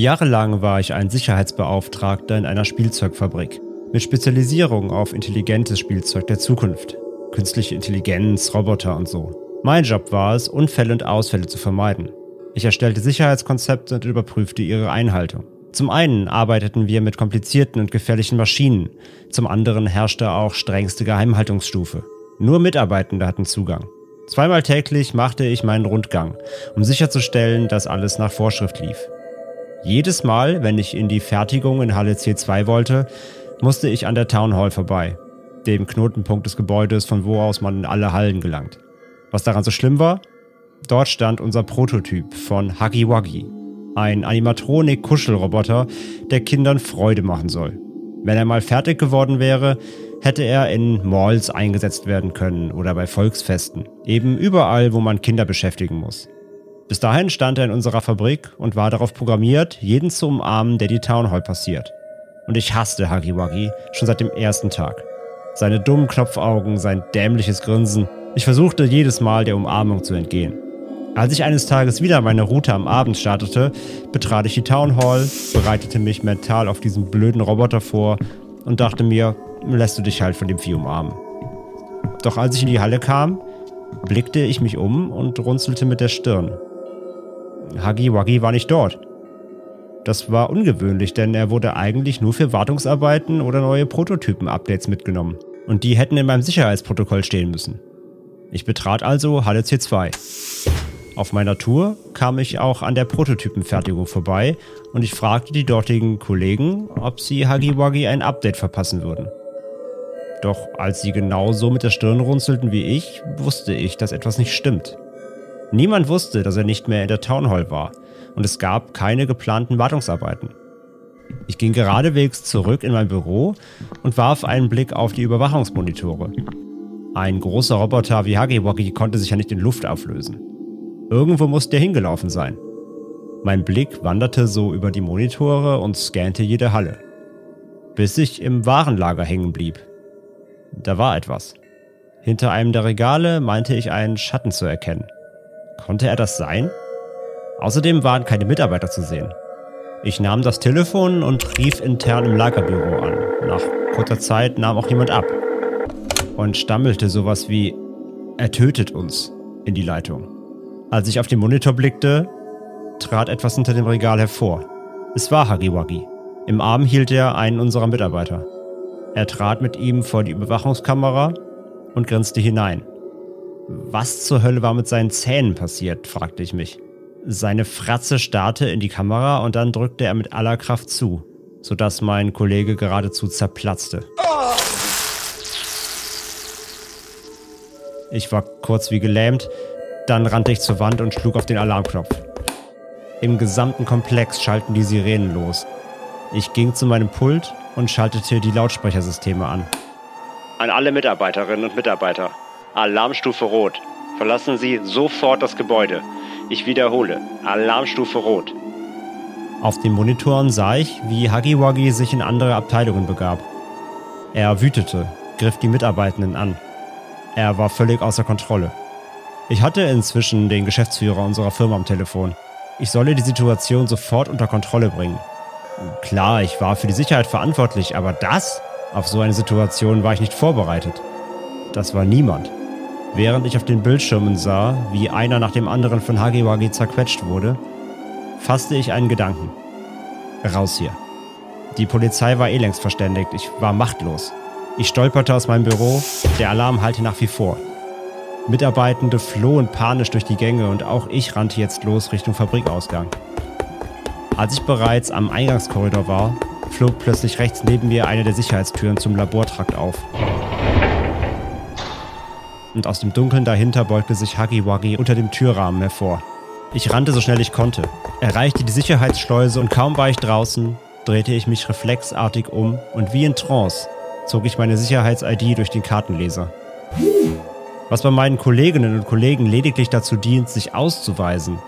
Jahrelang war ich ein Sicherheitsbeauftragter in einer Spielzeugfabrik mit Spezialisierung auf intelligentes Spielzeug der Zukunft. Künstliche Intelligenz, Roboter und so. Mein Job war es, Unfälle und Ausfälle zu vermeiden. Ich erstellte Sicherheitskonzepte und überprüfte ihre Einhaltung. Zum einen arbeiteten wir mit komplizierten und gefährlichen Maschinen, zum anderen herrschte auch strengste Geheimhaltungsstufe. Nur Mitarbeitende hatten Zugang. Zweimal täglich machte ich meinen Rundgang, um sicherzustellen, dass alles nach Vorschrift lief. Jedes Mal, wenn ich in die Fertigung in Halle C2 wollte, musste ich an der Town Hall vorbei, dem Knotenpunkt des Gebäudes, von wo aus man in alle Hallen gelangt. Was daran so schlimm war? Dort stand unser Prototyp von Huggy Wuggy, ein Animatronik-Kuschelroboter, der Kindern Freude machen soll. Wenn er mal fertig geworden wäre, hätte er in Malls eingesetzt werden können oder bei Volksfesten, eben überall, wo man Kinder beschäftigen muss. Bis dahin stand er in unserer Fabrik und war darauf programmiert, jeden zu umarmen, der die Town Hall passiert. Und ich hasste Wuggy schon seit dem ersten Tag. Seine dummen Knopfaugen, sein dämliches Grinsen. Ich versuchte jedes Mal der Umarmung zu entgehen. Als ich eines Tages wieder meine Route am Abend startete, betrat ich die Town Hall, bereitete mich mental auf diesen blöden Roboter vor und dachte mir, lässt du dich halt von dem Vieh umarmen. Doch als ich in die Halle kam, blickte ich mich um und runzelte mit der Stirn. Huggy Wuggy war nicht dort. Das war ungewöhnlich, denn er wurde eigentlich nur für Wartungsarbeiten oder neue Prototypen-Updates mitgenommen. Und die hätten in meinem Sicherheitsprotokoll stehen müssen. Ich betrat also Halle C2. Auf meiner Tour kam ich auch an der Prototypenfertigung vorbei und ich fragte die dortigen Kollegen, ob sie Huggy Wuggy ein Update verpassen würden. Doch als sie genau so mit der Stirn runzelten wie ich, wusste ich, dass etwas nicht stimmt. Niemand wusste, dass er nicht mehr in der Town Hall war und es gab keine geplanten Wartungsarbeiten. Ich ging geradewegs zurück in mein Büro und warf einen Blick auf die Überwachungsmonitore. Ein großer Roboter wie Wuggy konnte sich ja nicht in Luft auflösen. Irgendwo musste er hingelaufen sein. Mein Blick wanderte so über die Monitore und scannte jede Halle. Bis ich im Warenlager hängen blieb. Da war etwas. Hinter einem der Regale meinte ich einen Schatten zu erkennen. Konnte er das sein? Außerdem waren keine Mitarbeiter zu sehen. Ich nahm das Telefon und rief intern im Lagerbüro an. Nach kurzer Zeit nahm auch jemand ab und stammelte sowas wie Er tötet uns in die Leitung. Als ich auf den Monitor blickte, trat etwas hinter dem Regal hervor. Es war Hagiwagi. Im Arm hielt er einen unserer Mitarbeiter. Er trat mit ihm vor die Überwachungskamera und grinste hinein. Was zur Hölle war mit seinen Zähnen passiert, fragte ich mich. Seine Fratze starrte in die Kamera und dann drückte er mit aller Kraft zu, sodass mein Kollege geradezu zerplatzte. Ich war kurz wie gelähmt, dann rannte ich zur Wand und schlug auf den Alarmknopf. Im gesamten Komplex schalten die Sirenen los. Ich ging zu meinem Pult und schaltete die Lautsprechersysteme an. An alle Mitarbeiterinnen und Mitarbeiter. Alarmstufe Rot. Verlassen Sie sofort das Gebäude. Ich wiederhole. Alarmstufe Rot. Auf den Monitoren sah ich, wie Wuggy sich in andere Abteilungen begab. Er wütete, griff die Mitarbeitenden an. Er war völlig außer Kontrolle. Ich hatte inzwischen den Geschäftsführer unserer Firma am Telefon. Ich solle die Situation sofort unter Kontrolle bringen. Klar, ich war für die Sicherheit verantwortlich, aber das? Auf so eine Situation war ich nicht vorbereitet. Das war niemand. Während ich auf den Bildschirmen sah, wie einer nach dem anderen von Hagiwagi zerquetscht wurde, fasste ich einen Gedanken. Raus hier. Die Polizei war eh längst verständigt, ich war machtlos. Ich stolperte aus meinem Büro, der Alarm hallte nach wie vor. Mitarbeitende flohen panisch durch die Gänge und auch ich rannte jetzt los Richtung Fabrikausgang. Als ich bereits am Eingangskorridor war, flog plötzlich rechts neben mir eine der Sicherheitstüren zum Labortrakt auf. Und aus dem Dunkeln dahinter beugte sich Huggy Wuggy unter dem Türrahmen hervor. Ich rannte so schnell ich konnte, erreichte die Sicherheitsschleuse und kaum war ich draußen, drehte ich mich reflexartig um und wie in Trance zog ich meine Sicherheits-ID durch den Kartenleser. Was bei meinen Kolleginnen und Kollegen lediglich dazu dient, sich auszuweisen,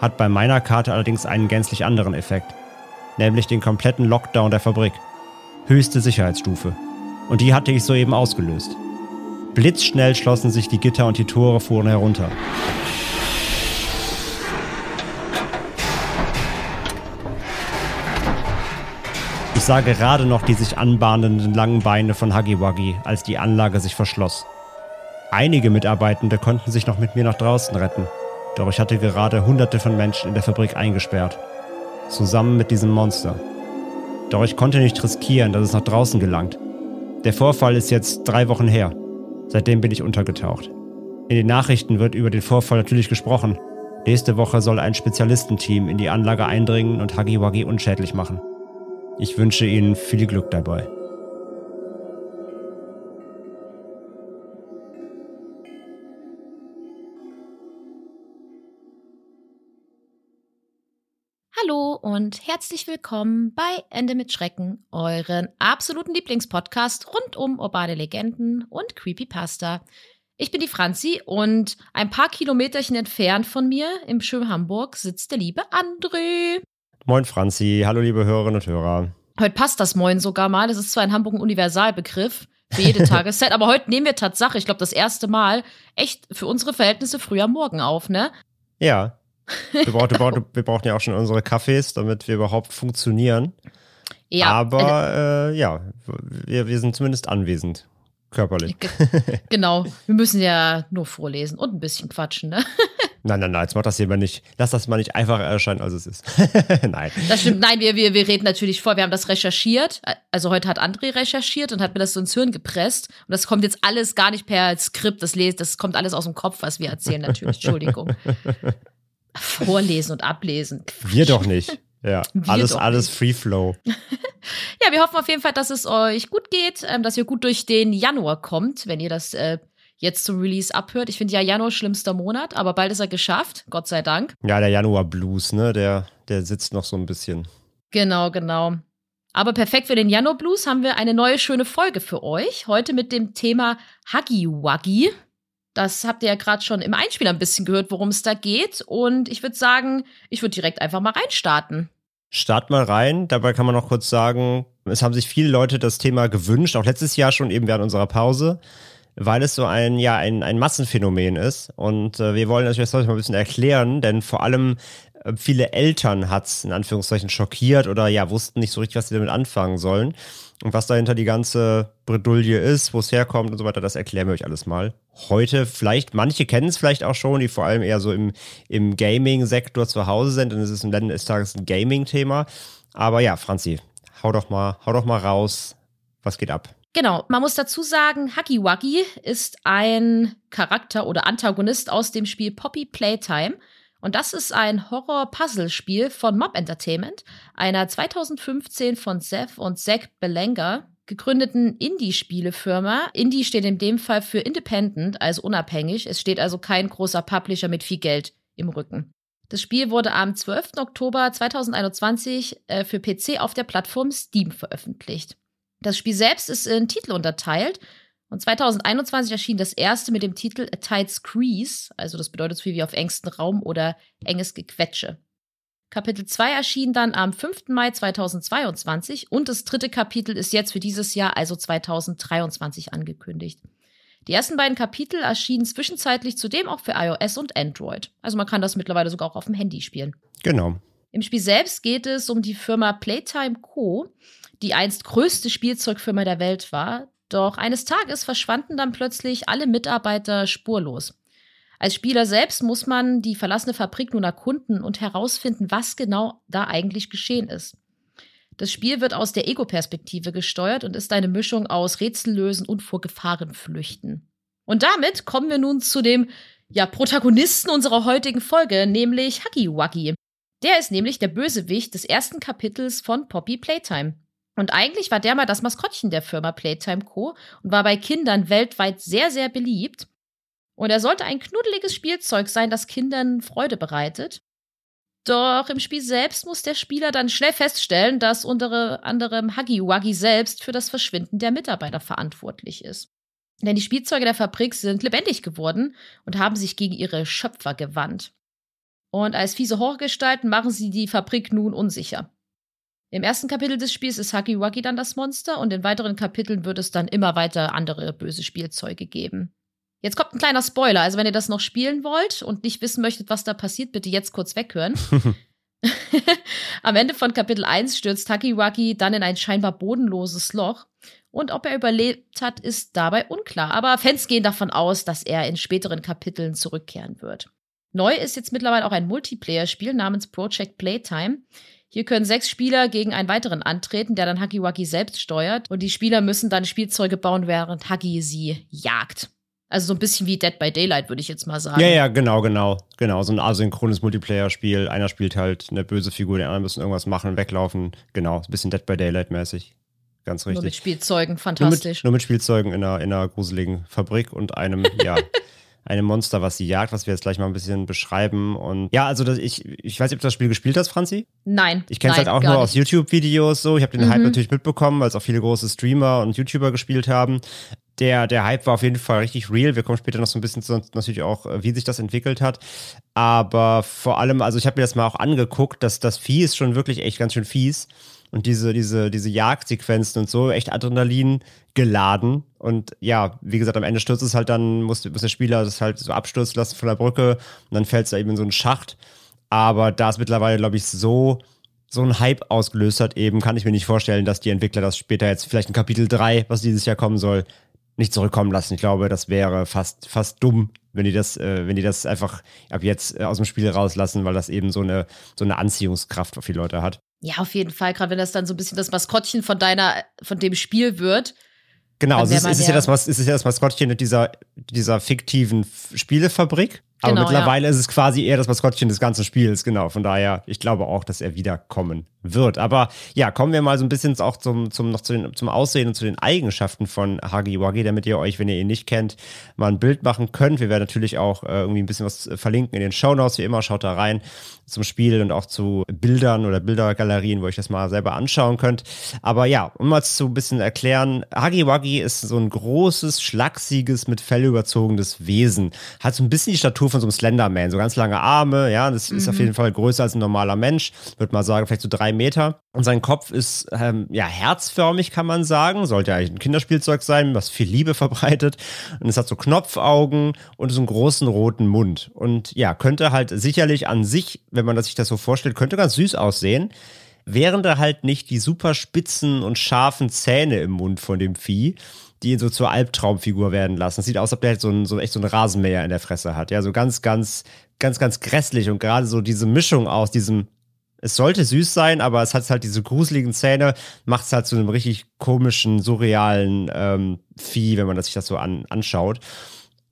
hat bei meiner Karte allerdings einen gänzlich anderen Effekt, nämlich den kompletten Lockdown der Fabrik. Höchste Sicherheitsstufe. Und die hatte ich soeben ausgelöst. Blitzschnell schlossen sich die Gitter und die Tore fuhren herunter. Ich sah gerade noch die sich anbahnenden langen Beine von Wuggy, als die Anlage sich verschloss. Einige Mitarbeitende konnten sich noch mit mir nach draußen retten, doch ich hatte gerade hunderte von Menschen in der Fabrik eingesperrt. Zusammen mit diesem Monster. Doch ich konnte nicht riskieren, dass es nach draußen gelangt. Der Vorfall ist jetzt drei Wochen her. Seitdem bin ich untergetaucht. In den Nachrichten wird über den Vorfall natürlich gesprochen. Nächste Woche soll ein Spezialistenteam in die Anlage eindringen und Wuggy unschädlich machen. Ich wünsche Ihnen viel Glück dabei. Hallo und herzlich willkommen bei Ende mit Schrecken, euren absoluten Lieblingspodcast rund um urbane Legenden und Creepypasta. Ich bin die Franzi und ein paar Kilometerchen entfernt von mir im schönen Hamburg sitzt der liebe André. Moin Franzi, hallo liebe Hörerinnen und Hörer. Heute passt das Moin sogar mal. Das ist zwar in Hamburg ein Universalbegriff für jede Tageszeit, aber heute nehmen wir Tatsache, ich glaube, das erste Mal echt für unsere Verhältnisse früher Morgen auf, ne? Ja. Wir, brauchen, wir, brauchen, wir brauchen ja auch schon unsere Kaffees, damit wir überhaupt funktionieren. Ja. Aber äh, ja, wir, wir sind zumindest anwesend. Körperlich. Ge genau. Wir müssen ja nur vorlesen und ein bisschen quatschen, ne? Nein, nein, nein, jetzt mach das hier mal nicht. Lass das mal nicht einfacher erscheinen, als es ist. nein. Das stimmt. Nein, wir, wir, wir reden natürlich vor. Wir haben das recherchiert. Also heute hat André recherchiert und hat mir das so ins Hirn gepresst. Und das kommt jetzt alles gar nicht per Skript. Das, lest, das kommt alles aus dem Kopf, was wir erzählen, natürlich. Entschuldigung. Vorlesen und ablesen. Wir doch nicht. Ja, Wir alles, alles. Free Flow. Ja, wir hoffen auf jeden Fall, dass es euch gut geht, ähm, dass ihr gut durch den Januar kommt, wenn ihr das äh, jetzt zum Release abhört. Ich finde ja Januar schlimmster Monat, aber bald ist er geschafft, Gott sei Dank. Ja, der Januar Blues, ne, der, der sitzt noch so ein bisschen. Genau, genau. Aber perfekt für den Januar Blues haben wir eine neue schöne Folge für euch. Heute mit dem Thema Huggy Wuggy. Das habt ihr ja gerade schon im Einspieler ein bisschen gehört, worum es da geht. Und ich würde sagen, ich würde direkt einfach mal reinstarten. Start mal rein. Dabei kann man noch kurz sagen, es haben sich viele Leute das Thema gewünscht, auch letztes Jahr schon eben während unserer Pause, weil es so ein, ja, ein, ein Massenphänomen ist. Und äh, wir wollen natürlich das heute mal ein bisschen erklären, denn vor allem äh, viele Eltern hat es in Anführungszeichen schockiert oder ja, wussten nicht so richtig, was sie damit anfangen sollen. Und was dahinter die ganze Bredouille ist, wo es herkommt und so weiter, das erklären wir euch alles mal. Heute vielleicht, manche kennen es vielleicht auch schon, die vor allem eher so im, im Gaming-Sektor zu Hause sind, denn es ist im Ende des Tages ein Gaming-Thema. Aber ja, Franzi, hau doch mal, hau doch mal raus. Was geht ab? Genau, man muss dazu sagen, Huggy Wuggy ist ein Charakter oder Antagonist aus dem Spiel Poppy Playtime. Und das ist ein Horror-Puzzle-Spiel von Mob Entertainment, einer 2015 von Seth und Zach Belenga gegründeten Indie-Spielefirma. Indie steht in dem Fall für Independent, also unabhängig. Es steht also kein großer Publisher mit viel Geld im Rücken. Das Spiel wurde am 12. Oktober 2021 äh, für PC auf der Plattform Steam veröffentlicht. Das Spiel selbst ist in Titel unterteilt und 2021 erschien das erste mit dem Titel A Tight Squeeze, also das bedeutet so viel wie auf engstem Raum oder enges Gequetsche. Kapitel 2 erschien dann am 5. Mai 2022 und das dritte Kapitel ist jetzt für dieses Jahr, also 2023, angekündigt. Die ersten beiden Kapitel erschienen zwischenzeitlich zudem auch für iOS und Android. Also man kann das mittlerweile sogar auch auf dem Handy spielen. Genau. Im Spiel selbst geht es um die Firma Playtime Co., die einst größte Spielzeugfirma der Welt war. Doch eines Tages verschwanden dann plötzlich alle Mitarbeiter spurlos. Als Spieler selbst muss man die verlassene Fabrik nun erkunden und herausfinden, was genau da eigentlich geschehen ist. Das Spiel wird aus der Ego-Perspektive gesteuert und ist eine Mischung aus Rätsellösen und vor Gefahren flüchten. Und damit kommen wir nun zu dem ja, Protagonisten unserer heutigen Folge, nämlich Huggy Wuggy. Der ist nämlich der Bösewicht des ersten Kapitels von Poppy Playtime. Und eigentlich war der mal das Maskottchen der Firma Playtime Co. und war bei Kindern weltweit sehr, sehr beliebt. Und er sollte ein knuddeliges Spielzeug sein, das Kindern Freude bereitet. Doch im Spiel selbst muss der Spieler dann schnell feststellen, dass unter anderem Huggy Wuggy selbst für das Verschwinden der Mitarbeiter verantwortlich ist. Denn die Spielzeuge der Fabrik sind lebendig geworden und haben sich gegen ihre Schöpfer gewandt. Und als fiese Horrorgestalten machen sie die Fabrik nun unsicher. Im ersten Kapitel des Spiels ist Huggy Wuggy dann das Monster und in weiteren Kapiteln wird es dann immer weiter andere böse Spielzeuge geben. Jetzt kommt ein kleiner Spoiler. Also, wenn ihr das noch spielen wollt und nicht wissen möchtet, was da passiert, bitte jetzt kurz weghören. Am Ende von Kapitel 1 stürzt Takiwaki dann in ein scheinbar bodenloses Loch. Und ob er überlebt hat, ist dabei unklar. Aber Fans gehen davon aus, dass er in späteren Kapiteln zurückkehren wird. Neu ist jetzt mittlerweile auch ein Multiplayer-Spiel namens Project Playtime. Hier können sechs Spieler gegen einen weiteren antreten, der dann Hakiwaki selbst steuert. Und die Spieler müssen dann Spielzeuge bauen, während Haki sie jagt. Also so ein bisschen wie Dead by Daylight, würde ich jetzt mal sagen. Ja, ja, genau, genau. Genau, so ein asynchrones Multiplayer-Spiel. Einer spielt halt eine böse Figur, die anderen müssen irgendwas machen, weglaufen. Genau, ein bisschen Dead by Daylight-mäßig. Ganz richtig. Nur mit Spielzeugen, fantastisch. Nur mit, nur mit Spielzeugen in einer, in einer gruseligen Fabrik und einem, ja, einem Monster, was sie jagt, was wir jetzt gleich mal ein bisschen beschreiben. Und ja, also das, ich, ich weiß nicht, ob du das Spiel gespielt hast, Franzi. Nein. Ich kenne es halt auch nur nicht. aus YouTube-Videos so. Ich habe den mhm. Hype natürlich mitbekommen, weil es auch viele große Streamer und YouTuber gespielt haben. Der, der Hype war auf jeden Fall richtig real. Wir kommen später noch so ein bisschen zu natürlich auch, äh, wie sich das entwickelt hat. Aber vor allem, also ich habe mir das mal auch angeguckt, dass das Vieh ist schon wirklich echt ganz schön fies und diese, diese, diese Jagdsequenzen und so, echt Adrenalin geladen. Und ja, wie gesagt, am Ende stürzt es halt dann, muss, muss der Spieler das halt so abstürzen lassen von der Brücke und dann fällt es da eben in so einen Schacht. Aber da es mittlerweile, glaube ich, so, so ein Hype ausgelöst hat, eben, kann ich mir nicht vorstellen, dass die Entwickler das später jetzt vielleicht in Kapitel 3, was dieses Jahr kommen soll, nicht zurückkommen lassen. Ich glaube, das wäre fast, fast dumm, wenn die das, äh, wenn die das einfach ab jetzt äh, aus dem Spiel rauslassen, weil das eben so eine, so eine Anziehungskraft auf die Leute hat. Ja, auf jeden Fall, gerade wenn das dann so ein bisschen das Maskottchen von deiner, von dem Spiel wird. Genau, also es, ist ja das, es ist ja das Maskottchen dieser, dieser fiktiven Spielefabrik. Aber genau, mittlerweile ja. ist es quasi eher das Maskottchen des ganzen Spiels, genau. Von daher, ich glaube auch, dass er wiederkommen wird. Aber ja, kommen wir mal so ein bisschen auch zum, zum, noch zu den, zum Aussehen und zu den Eigenschaften von Hagi Wagi, damit ihr euch, wenn ihr ihn nicht kennt, mal ein Bild machen könnt. Wir werden natürlich auch äh, irgendwie ein bisschen was verlinken in den Show Notes, wie immer. Schaut da rein zum Spiel und auch zu Bildern oder Bildergalerien, wo ihr euch das mal selber anschauen könnt. Aber ja, um mal zu ein bisschen erklären, Hagi Wagi ist so ein großes, schlachsiges, mit Fell überzogenes Wesen. Hat so ein bisschen die Statur von so einem Slenderman, so ganz lange Arme, ja, das mhm. ist auf mhm. jeden Fall größer als ein normaler Mensch. Würde mal sagen, vielleicht so drei Meter. Und sein Kopf ist ähm, ja herzförmig, kann man sagen. Sollte eigentlich ein Kinderspielzeug sein, was viel Liebe verbreitet. Und es hat so Knopfaugen und so einen großen roten Mund. Und ja, könnte halt sicherlich an sich, wenn man sich das so vorstellt, könnte ganz süß aussehen. Wären da halt nicht die super spitzen und scharfen Zähne im Mund von dem Vieh, die ihn so zur Albtraumfigur werden lassen. Es sieht aus, als ob der halt so, ein, so echt so einen Rasenmäher in der Fresse hat. Ja, so ganz, ganz, ganz, ganz grässlich und gerade so diese Mischung aus diesem es sollte süß sein, aber es hat halt diese gruseligen Zähne, macht es halt zu einem richtig komischen, surrealen ähm, Vieh, wenn man das sich das so an, anschaut.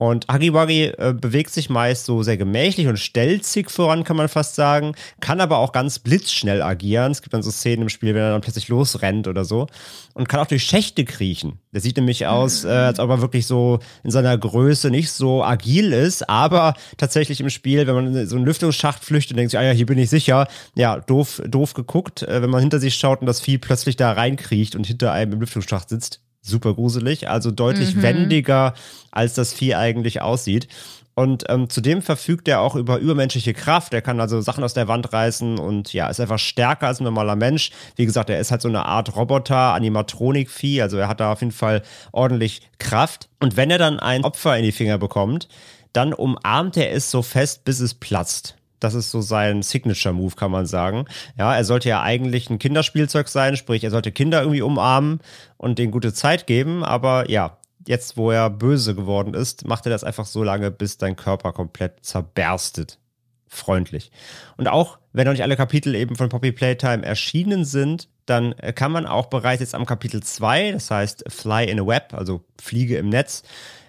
Und Hagiwagi äh, bewegt sich meist so sehr gemächlich und stelzig voran, kann man fast sagen, kann aber auch ganz blitzschnell agieren. Es gibt dann so Szenen im Spiel, wenn er dann plötzlich losrennt oder so. Und kann auch durch Schächte kriechen. Der sieht nämlich aus, äh, als ob er wirklich so in seiner Größe nicht so agil ist, aber tatsächlich im Spiel, wenn man in so einen Lüftungsschacht flüchtet und denkt sich, ah ja, hier bin ich sicher, ja, doof, doof geguckt, äh, wenn man hinter sich schaut und das Vieh plötzlich da reinkriecht und hinter einem im Lüftungsschacht sitzt super gruselig, also deutlich mhm. wendiger, als das Vieh eigentlich aussieht. Und ähm, zudem verfügt er auch über übermenschliche Kraft. Er kann also Sachen aus der Wand reißen und ja, ist einfach stärker als ein normaler Mensch. Wie gesagt, er ist halt so eine Art Roboter, Animatronik-Vieh. Also er hat da auf jeden Fall ordentlich Kraft. Und wenn er dann ein Opfer in die Finger bekommt, dann umarmt er es so fest, bis es platzt. Das ist so sein Signature-Move, kann man sagen. Ja, er sollte ja eigentlich ein Kinderspielzeug sein, sprich, er sollte Kinder irgendwie umarmen und denen gute Zeit geben, aber ja, jetzt, wo er böse geworden ist, macht er das einfach so lange, bis dein Körper komplett zerberstet. Freundlich. Und auch wenn noch nicht alle Kapitel eben von Poppy Playtime erschienen sind, dann kann man auch bereits jetzt am Kapitel 2, das heißt Fly in a Web, also Fliege im Netz,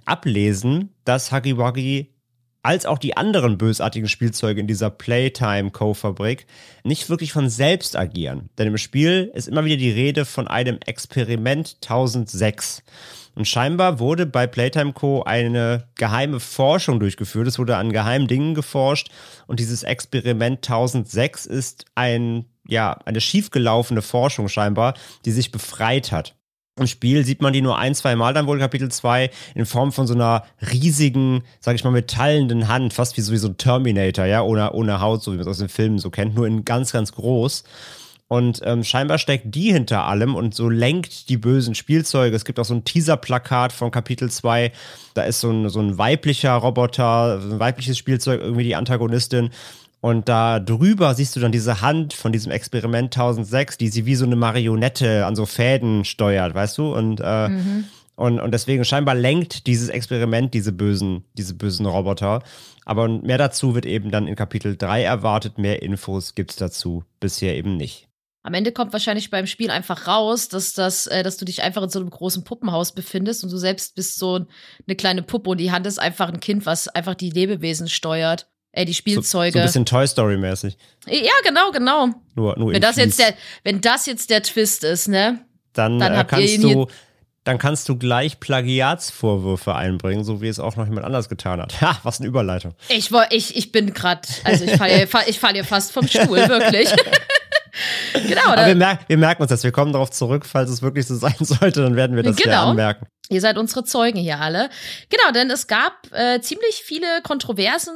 ablesen, dass Huggy Wuggy als auch die anderen bösartigen Spielzeuge in dieser Playtime Co-Fabrik nicht wirklich von selbst agieren. Denn im Spiel ist immer wieder die Rede von einem Experiment 1006. Und scheinbar wurde bei Playtime Co. eine geheime Forschung durchgeführt. Es wurde an geheimen Dingen geforscht. Und dieses Experiment 1006 ist ein, ja, eine schiefgelaufene Forschung scheinbar, die sich befreit hat. Im Spiel sieht man die nur ein, zwei Mal dann wohl Kapitel 2 in Form von so einer riesigen, sag ich mal, metallenden Hand, fast wie so, wie so ein Terminator, ja, ohne, ohne Haut, so wie man es aus den Filmen so kennt, nur in ganz, ganz groß. Und ähm, scheinbar steckt die hinter allem und so lenkt die bösen Spielzeuge. Es gibt auch so ein Teaser-Plakat von Kapitel 2. Da ist so ein, so ein weiblicher Roboter, ein weibliches Spielzeug, irgendwie die Antagonistin. Und da drüber siehst du dann diese Hand von diesem Experiment 1006, die sie wie so eine Marionette an so Fäden steuert, weißt du? Und, äh, mhm. und, und deswegen scheinbar lenkt dieses Experiment diese bösen, diese bösen Roboter. Aber mehr dazu wird eben dann in Kapitel 3 erwartet. Mehr Infos gibt es dazu bisher eben nicht. Am Ende kommt wahrscheinlich beim Spiel einfach raus, dass, das, äh, dass du dich einfach in so einem großen Puppenhaus befindest und du selbst bist so eine kleine Puppe und die Hand ist einfach ein Kind, was einfach die Lebewesen steuert. Äh, die Spielzeuge. So, so ein bisschen Toy Story-mäßig. Ja, genau, genau. Nur, nur wenn, das jetzt der, wenn das jetzt der Twist ist, ne? Dann, dann äh, kannst du. Dann kannst du gleich Plagiatsvorwürfe einbringen, so wie es auch noch jemand anders getan hat. Ha, was eine Überleitung. Ich, ich, ich bin gerade, also ich falle ich fall hier fast vom Stuhl, wirklich. genau. Aber wir, mer wir, merken uns das. Wir kommen darauf zurück, falls es wirklich so sein sollte, dann werden wir das genau. hier anmerken. Ihr seid unsere Zeugen hier alle. Genau, denn es gab äh, ziemlich viele Kontroversen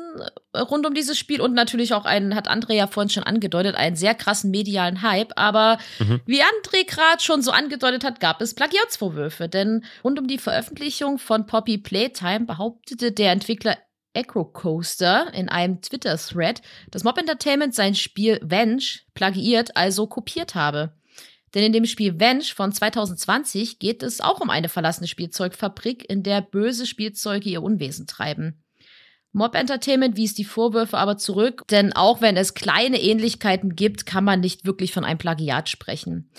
äh, rund um dieses Spiel und natürlich auch einen, hat André ja vorhin schon angedeutet, einen sehr krassen medialen Hype. Aber mhm. wie André gerade schon so angedeutet hat, gab es Plagiatsvorwürfe. Denn rund um die Veröffentlichung von Poppy Playtime behauptete der Entwickler Coaster in einem Twitter-Thread, dass Mob Entertainment sein Spiel Venge plagiiert, also kopiert habe. Denn in dem Spiel Venge von 2020 geht es auch um eine verlassene Spielzeugfabrik, in der böse Spielzeuge ihr Unwesen treiben. Mob Entertainment wies die Vorwürfe aber zurück, denn auch wenn es kleine Ähnlichkeiten gibt, kann man nicht wirklich von einem Plagiat sprechen.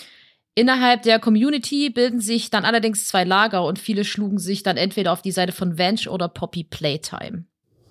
Innerhalb der Community bilden sich dann allerdings zwei Lager und viele schlugen sich dann entweder auf die Seite von Venge oder Poppy Playtime.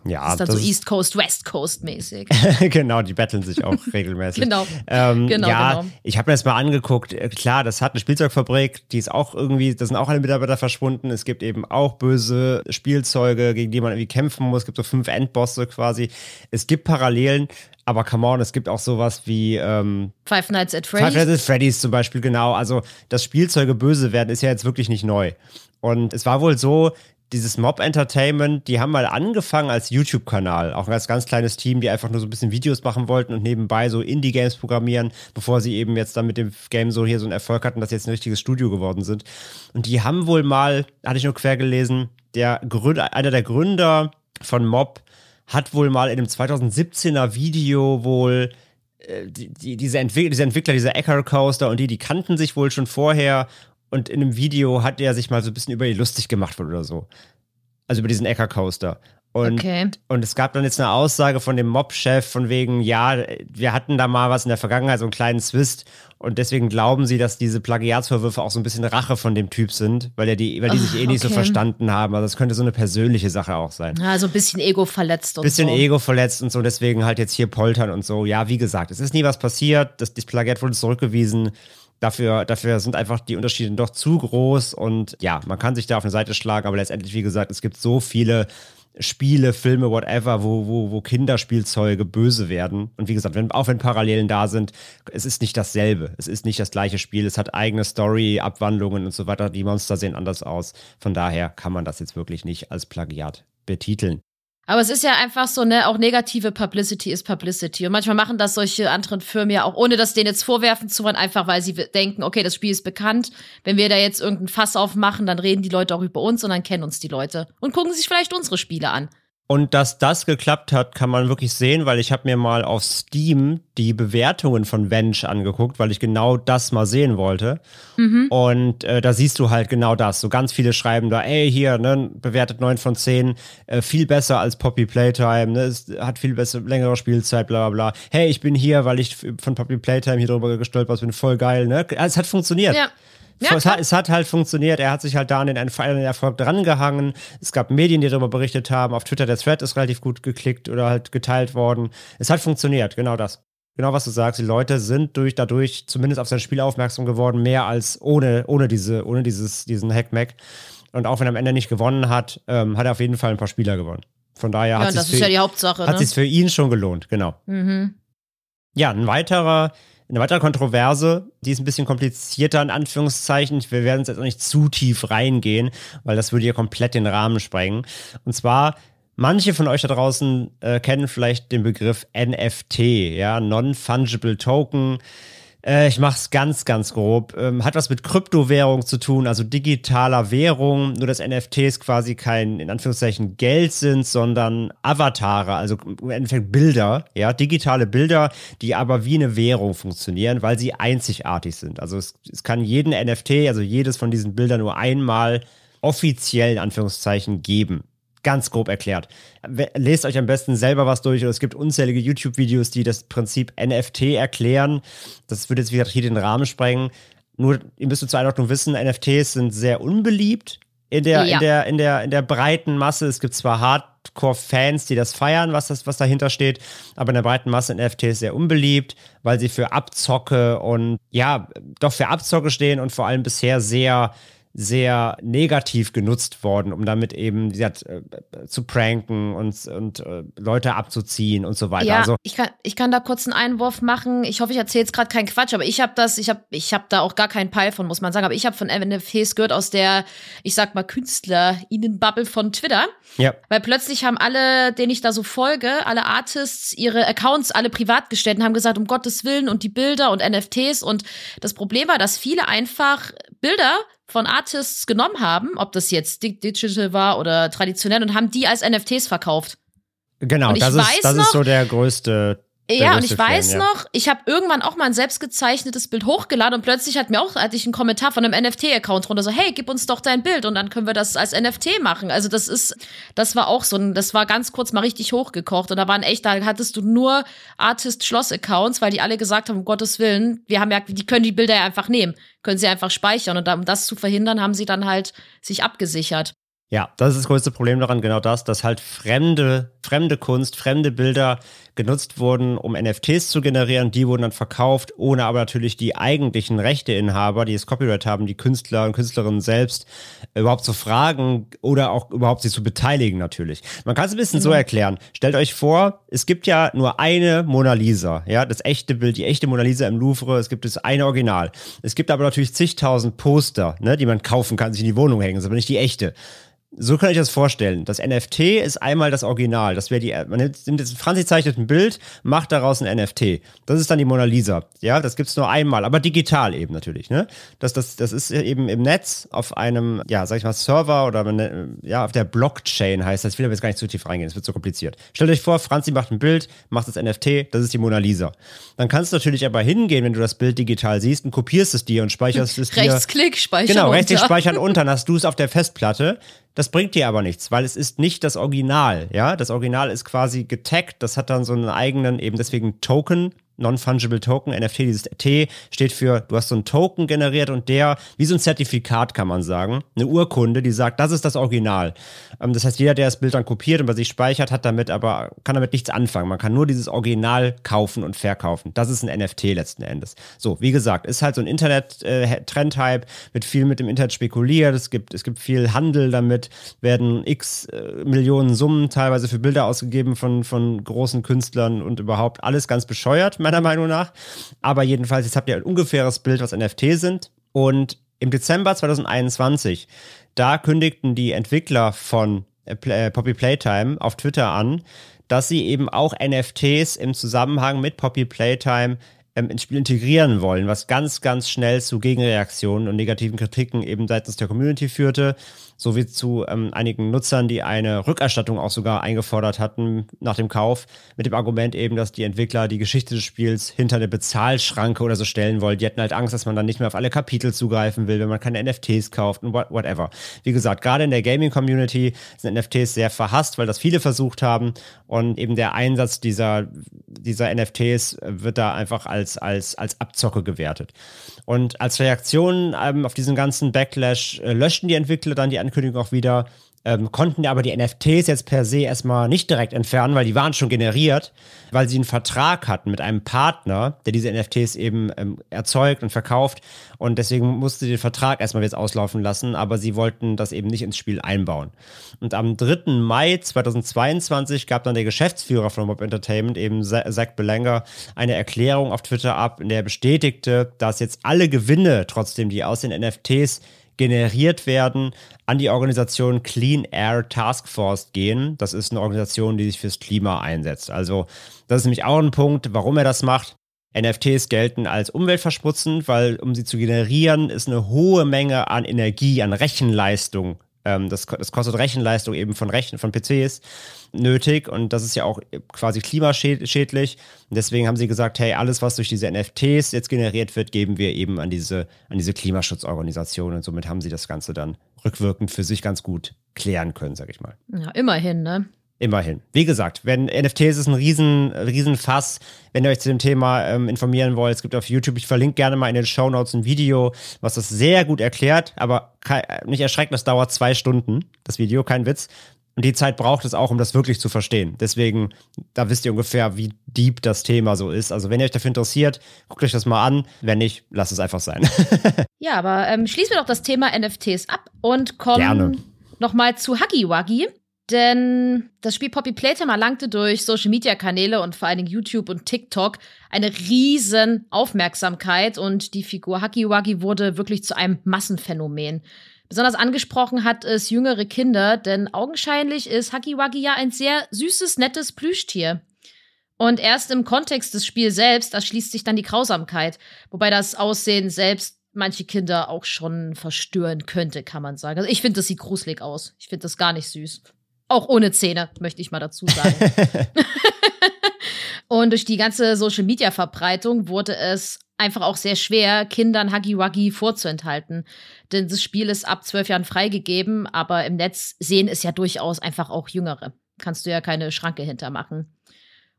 Ja, das ist dann das so East Coast, West Coast mäßig. genau, die betteln sich auch regelmäßig. genau. Ähm, genau. Ja, genau. ich habe mir das mal angeguckt. Äh, klar, das hat eine Spielzeugfabrik, die ist auch irgendwie, da sind auch alle Mitarbeiter verschwunden. Es gibt eben auch böse Spielzeuge, gegen die man irgendwie kämpfen muss. Es gibt so fünf Endbosse quasi. Es gibt Parallelen, aber come on, es gibt auch sowas wie ähm, Five Nights at Freddy's. Five Nights at Freddy's zum Beispiel, genau. Also, dass Spielzeuge böse werden, ist ja jetzt wirklich nicht neu. Und es war wohl so, dieses Mob Entertainment, die haben mal angefangen als YouTube-Kanal, auch als ganz kleines Team, die einfach nur so ein bisschen Videos machen wollten und nebenbei so Indie-Games programmieren, bevor sie eben jetzt dann mit dem Game so hier so einen Erfolg hatten, dass sie jetzt ein richtiges Studio geworden sind. Und die haben wohl mal, hatte ich nur quer gelesen, der Gründer, einer der Gründer von Mob hat wohl mal in einem 2017er Video wohl äh, die, die, diese, Entwickler, diese Entwickler, diese Echo Coaster und die, die kannten sich wohl schon vorher und in einem Video hat er sich mal so ein bisschen über die lustig gemacht oder so. Also über diesen Ecker Coaster. Und, okay. und es gab dann jetzt eine Aussage von dem Mob-Chef von wegen, ja, wir hatten da mal was in der Vergangenheit, so einen kleinen Zwist. Und deswegen glauben sie, dass diese Plagiatsvorwürfe auch so ein bisschen Rache von dem Typ sind, weil, er die, weil die sich eh nicht okay. so verstanden haben. Also es könnte so eine persönliche Sache auch sein. Ja, so ein bisschen Ego verletzt und bisschen so. Bisschen Ego verletzt und so, deswegen halt jetzt hier poltern und so. Ja, wie gesagt, es ist nie was passiert. Das, das Plagiat wurde zurückgewiesen. Dafür, dafür sind einfach die Unterschiede doch zu groß und ja, man kann sich da auf eine Seite schlagen, aber letztendlich, wie gesagt, es gibt so viele Spiele, Filme, whatever, wo, wo, wo Kinderspielzeuge böse werden. Und wie gesagt, wenn, auch wenn Parallelen da sind, es ist nicht dasselbe. Es ist nicht das gleiche Spiel. Es hat eigene Story, Abwandlungen und so weiter. Die Monster sehen anders aus. Von daher kann man das jetzt wirklich nicht als Plagiat betiteln. Aber es ist ja einfach so, ne, auch negative Publicity ist Publicity. Und manchmal machen das solche anderen Firmen ja auch, ohne das denen jetzt vorwerfen zu wollen, einfach weil sie denken, okay, das Spiel ist bekannt. Wenn wir da jetzt irgendein Fass aufmachen, dann reden die Leute auch über uns und dann kennen uns die Leute und gucken sich vielleicht unsere Spiele an. Und dass das geklappt hat, kann man wirklich sehen, weil ich habe mir mal auf Steam die Bewertungen von Venge angeguckt, weil ich genau das mal sehen wollte. Mhm. Und äh, da siehst du halt genau das. So ganz viele schreiben da, ey, hier, ne, bewertet 9 von 10, äh, viel besser als Poppy Playtime, ne, es hat viel besser, längere Spielzeit, bla bla bla. Hey, ich bin hier, weil ich von Poppy Playtime hier drüber gestolpert bin, voll geil, ne? Es hat funktioniert. Ja. Ja, es, hat, es hat halt funktioniert. Er hat sich halt da an den Erfolg drangehangen. Es gab Medien, die darüber berichtet haben. Auf Twitter der Thread ist relativ gut geklickt oder halt geteilt worden. Es hat funktioniert, genau das. Genau, was du sagst. Die Leute sind durch, dadurch zumindest auf sein Spiel aufmerksam geworden, mehr als ohne, ohne, diese, ohne dieses, diesen Hackmack. Und auch wenn er am Ende nicht gewonnen hat, ähm, hat er auf jeden Fall ein paar Spieler gewonnen. Von daher Ja, hat es ja die Hauptsache. hat Ne? für ihn schon gelohnt, genau. Mhm. Ja, ein weiterer, eine weitere Kontroverse, die ist ein bisschen komplizierter in Anführungszeichen. Wir werden jetzt auch nicht zu tief reingehen, weil das würde ja komplett den Rahmen sprengen. Und zwar, manche von euch da draußen äh, kennen vielleicht den Begriff NFT, ja, Non-Fungible Token. Äh, ich mache es ganz, ganz grob. Ähm, hat was mit Kryptowährung zu tun, also digitaler Währung. Nur dass NFTs quasi kein, in Anführungszeichen, Geld sind, sondern Avatare, also im Endeffekt Bilder, ja, digitale Bilder, die aber wie eine Währung funktionieren, weil sie einzigartig sind. Also es, es kann jeden NFT, also jedes von diesen Bildern nur einmal offiziell in Anführungszeichen geben. Ganz grob erklärt. Lest euch am besten selber was durch oder es gibt unzählige YouTube-Videos, die das Prinzip NFT erklären. Das würde jetzt wieder hier den Rahmen sprengen. Nur, ihr müsst zur Einordnung wissen, NFTs sind sehr unbeliebt in der, Ja. in der, in der, in der breiten Masse. Es gibt zwar Hardcore-Fans, die das feiern, was, das, was dahinter steht, aber in der breiten Masse sind NFTs sehr unbeliebt, weil sie für Abzocke und ja, doch für Abzocke stehen und vor allem bisher sehr sehr negativ genutzt worden, um damit eben gesagt, äh, zu pranken und, und äh, Leute abzuziehen und so weiter. Ja, Also ich, kann, ich kann da kurz einen Einwurf machen. Ich hoffe, ich erzähle jetzt gerade keinen Quatsch, aber ich habe das, ich habe ich hab da auch gar keinen Peil von, muss man sagen. Aber ich habe von NFTs gehört aus der, ich sag mal, Künstler-Innen-Bubble von Twitter. ja, Weil plötzlich haben alle, denen ich da so folge, alle Artists, ihre Accounts alle privat gestellt und haben gesagt, um Gottes Willen und die Bilder und NFTs. Und das Problem war, dass viele einfach Bilder von Artists genommen haben, ob das jetzt di- digital war oder traditionell, und haben die als NFTs verkauft. genau, das, weiß ist, das noch- ist so der größte. Der Ja, und ich weiß Fan, ja. noch, ich habe irgendwann auch mal ein selbstgezeichnetes Bild hochgeladen und plötzlich hat mir auch hatte ich einen Kommentar von einem NFT-Account runter so, hey, gib uns doch dein Bild und dann können wir das als NFT machen. Also das ist, das war auch so ein, das war ganz kurz mal richtig hochgekocht und da waren echt, da hattest du nur Artist-Schloss-Accounts, weil die alle gesagt haben, um Gottes Willen, wir haben ja, die können die Bilder ja einfach nehmen, können sie einfach speichern und um das zu verhindern, haben sie dann halt sich abgesichert. Ja, das ist das größte Problem daran, genau das, dass halt fremde, fremde Kunst, fremde Bilder genutzt wurden, um NFTs zu generieren. Die wurden dann verkauft, ohne aber natürlich die eigentlichen Rechteinhaber, die das Copyright haben, die Künstler und Künstlerinnen selbst, überhaupt zu fragen oder auch überhaupt sie zu beteiligen natürlich. Man kann es ein bisschen so erklären. Stellt euch vor, es gibt ja nur eine Mona Lisa, ja, das echte Bild, die echte Mona Lisa im Louvre, es gibt das eine Original. Es gibt aber natürlich zigtausend Poster, ne, die man kaufen kann, sich in die Wohnung hängen, das ist aber nicht die echte. So könnt ihr euch das vorstellen. Das NFT ist einmal das Original. Das wäre die, man nimmt nimmt jetzt Franzi zeichnet ein Bild, macht daraus ein NFT. Das ist dann die Mona Lisa. Ja, das gibt's nur einmal, aber digital eben natürlich, ne? Das, das, das ist eben im Netz auf einem, ja, sag ich mal, Server oder man, ja, auf der Blockchain heißt das. Ich will aber jetzt gar nicht zu tief reingehen, das wird so kompliziert. Stellt euch vor, Franzi macht ein Bild, macht das NFT, das ist die Mona Lisa. Dann kannst du natürlich aber hingehen, wenn du das Bild digital siehst und kopierst es dir und speicherst es dir. Rechtsklick, speichern. Genau, rechtlich speichern unter, dann hast du es auf der Festplatte. Das bringt dir aber nichts, weil es ist nicht das Original, ja. Das Original ist quasi getaggt, das hat dann so einen eigenen, eben deswegen Token, Non-Fungible Token, NFT, dieses T steht für, du hast so einen Token generiert und der, wie so ein Zertifikat kann man sagen, eine Urkunde, die sagt, das ist das Original. Ähm, das heißt, jeder, der das Bild dann kopiert und bei sich speichert, hat damit aber, kann damit nichts anfangen. Man kann nur dieses Original kaufen und verkaufen. Das ist ein NFT letzten Endes. So, wie gesagt, ist halt so ein Internet-Trend-Hype, wird viel mit dem Internet spekuliert, es gibt, es gibt viel Handel damit, werden x äh, Millionen Summen teilweise für Bilder ausgegeben von, von großen Künstlern und überhaupt alles ganz bescheuert, meiner Meinung nach. Aber jedenfalls, jetzt habt ihr ein ungefähres Bild, was NFT sind. Und im Dezember 2021, da kündigten die Entwickler von äh, äh, Poppy Playtime auf Twitter an, dass sie eben auch NFTs im Zusammenhang mit Poppy Playtime ähm, ins Spiel integrieren wollen, was ganz, ganz schnell zu Gegenreaktionen und negativen Kritiken eben seitens der Community führte, sowie zu ähm, einigen Nutzern, die eine Rückerstattung auch sogar eingefordert hatten nach dem Kauf, mit dem Argument eben, dass die Entwickler die Geschichte des Spiels hinter eine Bezahlschranke oder so stellen wollen. Die hatten halt Angst, dass man dann nicht mehr auf alle Kapitel zugreifen will, wenn man keine NFTs kauft und what- whatever. Wie gesagt, gerade in der Gaming-Community sind NFTs sehr verhasst, weil das viele versucht haben und eben der Einsatz dieser, dieser NFTs wird da einfach als als, als, als Abzocke gewertet. Und als Reaktion ähm, auf diesen ganzen Backlash äh, löschten die Entwickler dann die Ankündigung auch wieder ähm, konnten aber die NFTs jetzt per se erstmal nicht direkt entfernen, weil die waren schon generiert, weil sie einen Vertrag hatten mit einem Partner, der diese NFTs eben ähm, erzeugt und verkauft. Und deswegen musste den Vertrag erstmal jetzt auslaufen lassen, aber sie wollten das eben nicht ins Spiel einbauen. Und am 3. Mai 2022 gab dann der Geschäftsführer von Mob Entertainment, eben Zach Belanger, eine Erklärung auf Twitter ab, in der er bestätigte, dass jetzt alle Gewinne, trotzdem die aus den NFTs generiert werden, an die Organisation Clean Air Task Force gehen. Das ist eine Organisation, die sich fürs Klima einsetzt. Also das ist nämlich auch ein Punkt, warum er das macht. NFTs gelten als umweltversmutzend, weil um sie zu generieren, ist eine hohe Menge an Energie, an Rechenleistung ähm, das, das, kostet Rechenleistung eben von Rechen, von PCs nötig und das ist ja auch quasi klimaschädlich. Und deswegen haben sie gesagt, hey, alles, was durch diese NFTs jetzt generiert wird, geben wir eben an diese, an diese Klimaschutzorganisation und somit haben sie das Ganze dann rückwirkend für sich ganz gut klären können, sag ich mal. Ja, immerhin, ne? Immerhin. Wie gesagt, wenn NFTs ist ein riesen, riesen Fass. Wenn ihr euch zu dem Thema ähm, informieren wollt, es gibt auf YouTube, ich verlinke gerne mal in den Show Notes ein Video, was das sehr gut erklärt, aber kein, nicht erschrecken, das dauert zwei Stunden, das Video, kein Witz. Und die Zeit braucht es auch, um das wirklich zu verstehen. Deswegen, da wisst ihr ungefähr, wie deep das Thema so ist. Also, wenn ihr euch dafür interessiert, guckt euch das mal an. Wenn nicht, lasst es einfach sein. ja, aber ähm, schließen wir doch das Thema NFTs ab und kommen nochmal zu Huggy Wuggy. Denn das Spiel Poppy Playtime erlangte durch Social Media Kanäle und vor allen Dingen YouTube und TikTok eine riesen Aufmerksamkeit und die Figur Huggy Wuggy wurde wirklich zu einem Massenphänomen. Besonders angesprochen hat es jüngere Kinder, denn augenscheinlich ist Huggy Wuggy ja ein sehr süßes, nettes Plüschtier. Und erst im Kontext des Spiels selbst erschließt sich dann die Grausamkeit, wobei das Aussehen selbst manche Kinder auch schon verstören könnte, kann man sagen. Also ich finde, das sieht gruselig aus. Ich finde das gar nicht süß. Auch ohne Zähne, möchte ich mal dazu sagen. und durch die ganze Social Media Verbreitung wurde es einfach auch sehr schwer, Kindern Huggy Wuggy vorzuenthalten. Denn das Spiel ist ab zwölf Jahren freigegeben, aber im Netz sehen es ja durchaus einfach auch Jüngere. Kannst du ja keine Schranke hintermachen.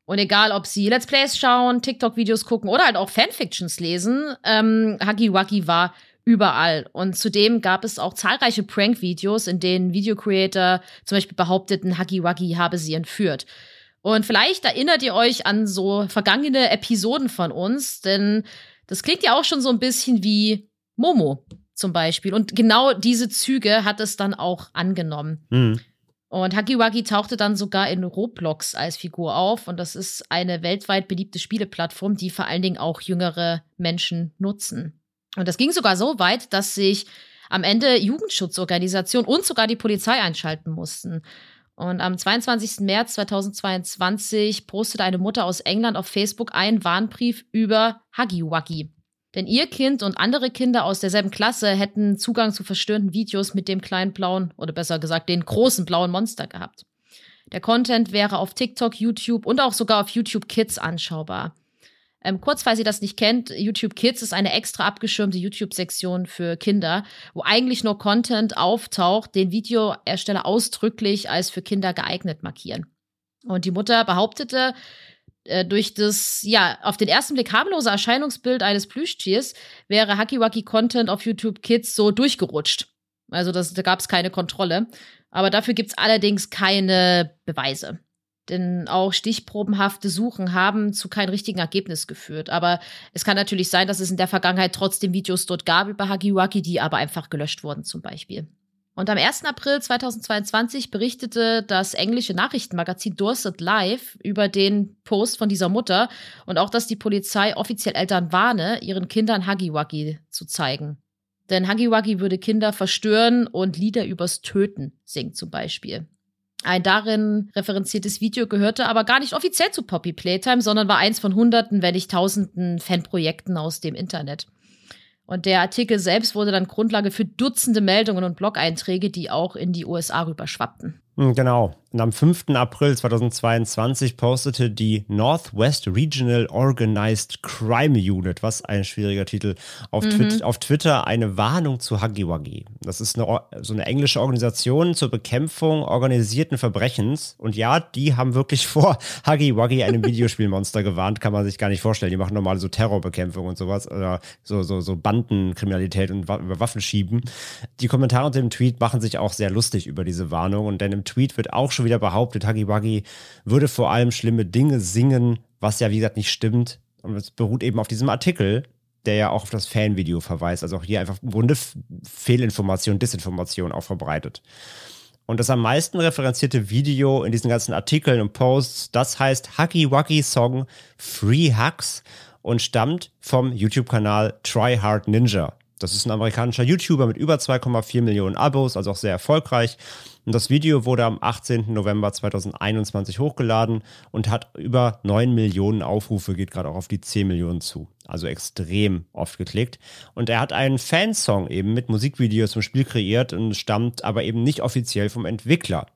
Und egal, ob sie Let's Plays schauen, TikTok-Videos gucken oder halt auch Fanfictions lesen, ähm, Huggy Wuggy war überall. Und zudem gab es auch zahlreiche Prank-Videos, in denen Video-Creator zum Beispiel behaupteten, Huggy Wuggy habe sie entführt. Und vielleicht erinnert ihr euch an so vergangene Episoden von uns, denn das klingt ja auch schon so ein bisschen wie Momo zum Beispiel. Und genau diese Züge hat es dann auch angenommen. Mhm. Und Huggy Wuggy tauchte dann sogar in Roblox als Figur auf. Und das ist eine weltweit beliebte Spieleplattform, die vor allen Dingen auch jüngere Menschen nutzen. Und das ging sogar so weit, dass sich am Ende Jugendschutzorganisationen und sogar die Polizei einschalten mussten. Und am 22. März 2022 postete eine Mutter aus England auf Facebook einen Warnbrief über Huggy Wuggy. Denn ihr Kind und andere Kinder aus derselben Klasse hätten Zugang zu verstörenden Videos mit dem kleinen blauen, oder besser gesagt, den großen blauen Monster gehabt. Der Content wäre auf TikTok, YouTube und auch sogar auf YouTube Kids anschaubar. Ähm, kurz, falls ihr das nicht kennt, YouTube Kids ist eine extra abgeschirmte YouTube-Sektion für Kinder, wo eigentlich nur Content auftaucht, den Videoersteller ausdrücklich als für Kinder geeignet markieren. Und die Mutter behauptete, äh, durch das, ja, auf den ersten Blick harmlose Erscheinungsbild eines Plüschtiers wäre Hacky Content auf YouTube Kids so durchgerutscht. Also das, da gab es keine Kontrolle. Aber dafür gibt es allerdings keine Beweise. Denn auch stichprobenhafte Suchen haben zu keinem richtigen Ergebnis geführt. Aber es kann natürlich sein, dass es in der Vergangenheit trotzdem Videos dort gab über Hagiwaki, die aber einfach gelöscht wurden zum Beispiel. Und am 1. April 2022 berichtete das englische Nachrichtenmagazin Dorset Live über den Post von dieser Mutter und auch, dass die Polizei offiziell Eltern warne, ihren Kindern Hagiwagi zu zeigen. Denn Hagiwagi würde Kinder verstören und Lieder übers Töten singen zum Beispiel. Ein darin referenziertes Video gehörte aber gar nicht offiziell zu Poppy Playtime, sondern war eins von hunderten, wenn nicht tausenden Fanprojekten aus dem Internet. Und der Artikel selbst wurde dann Grundlage für Dutzende Meldungen und Blog-Einträge, die auch in die USA rüberschwappten. Hm, Genau. Und am 5. April 2022 postete die Northwest Regional Organized Crime Unit, was ein schwieriger Titel, auf, Twit auf Twitter eine Warnung zu Huggy Wuggy. Das ist eine, so eine englische Organisation zur Bekämpfung organisierten Verbrechens. Und ja, die haben wirklich vor Huggy Wuggy, einem Videospielmonster, gewarnt. Kann man sich gar nicht vorstellen. Die machen normale so Terrorbekämpfung und sowas. Oder so, so, so Bandenkriminalität und über Waffen schieben. Die Kommentare unter dem Tweet machen sich auch sehr lustig über diese Warnung. Und denn im Tweet wird auch schon wieder behauptet, Huggy Wuggy würde vor allem schlimme Dinge singen, was ja wie gesagt nicht stimmt. Und es beruht eben auf diesem Artikel, der ja auch auf das Fanvideo verweist. Also auch hier einfach im Grunde Fehlinformation, Disinformation auch verbreitet. Und das am meisten referenzierte Video in diesen ganzen Artikeln und Posts, das heißt Huggy Wuggy Song Free Hugs und stammt vom YouTube-Kanal Try Hard Ninja. Das ist ein amerikanischer YouTuber mit über 2,4 Millionen Abos, also auch sehr erfolgreich. Und das Video wurde am 18. November 2021 hochgeladen und hat über 9 Millionen Aufrufe, geht gerade auch auf die 10 Millionen zu. Also extrem oft geklickt. Und er hat einen Fansong eben mit Musikvideo zum Spiel kreiert und stammt aber eben nicht offiziell vom Entwickler.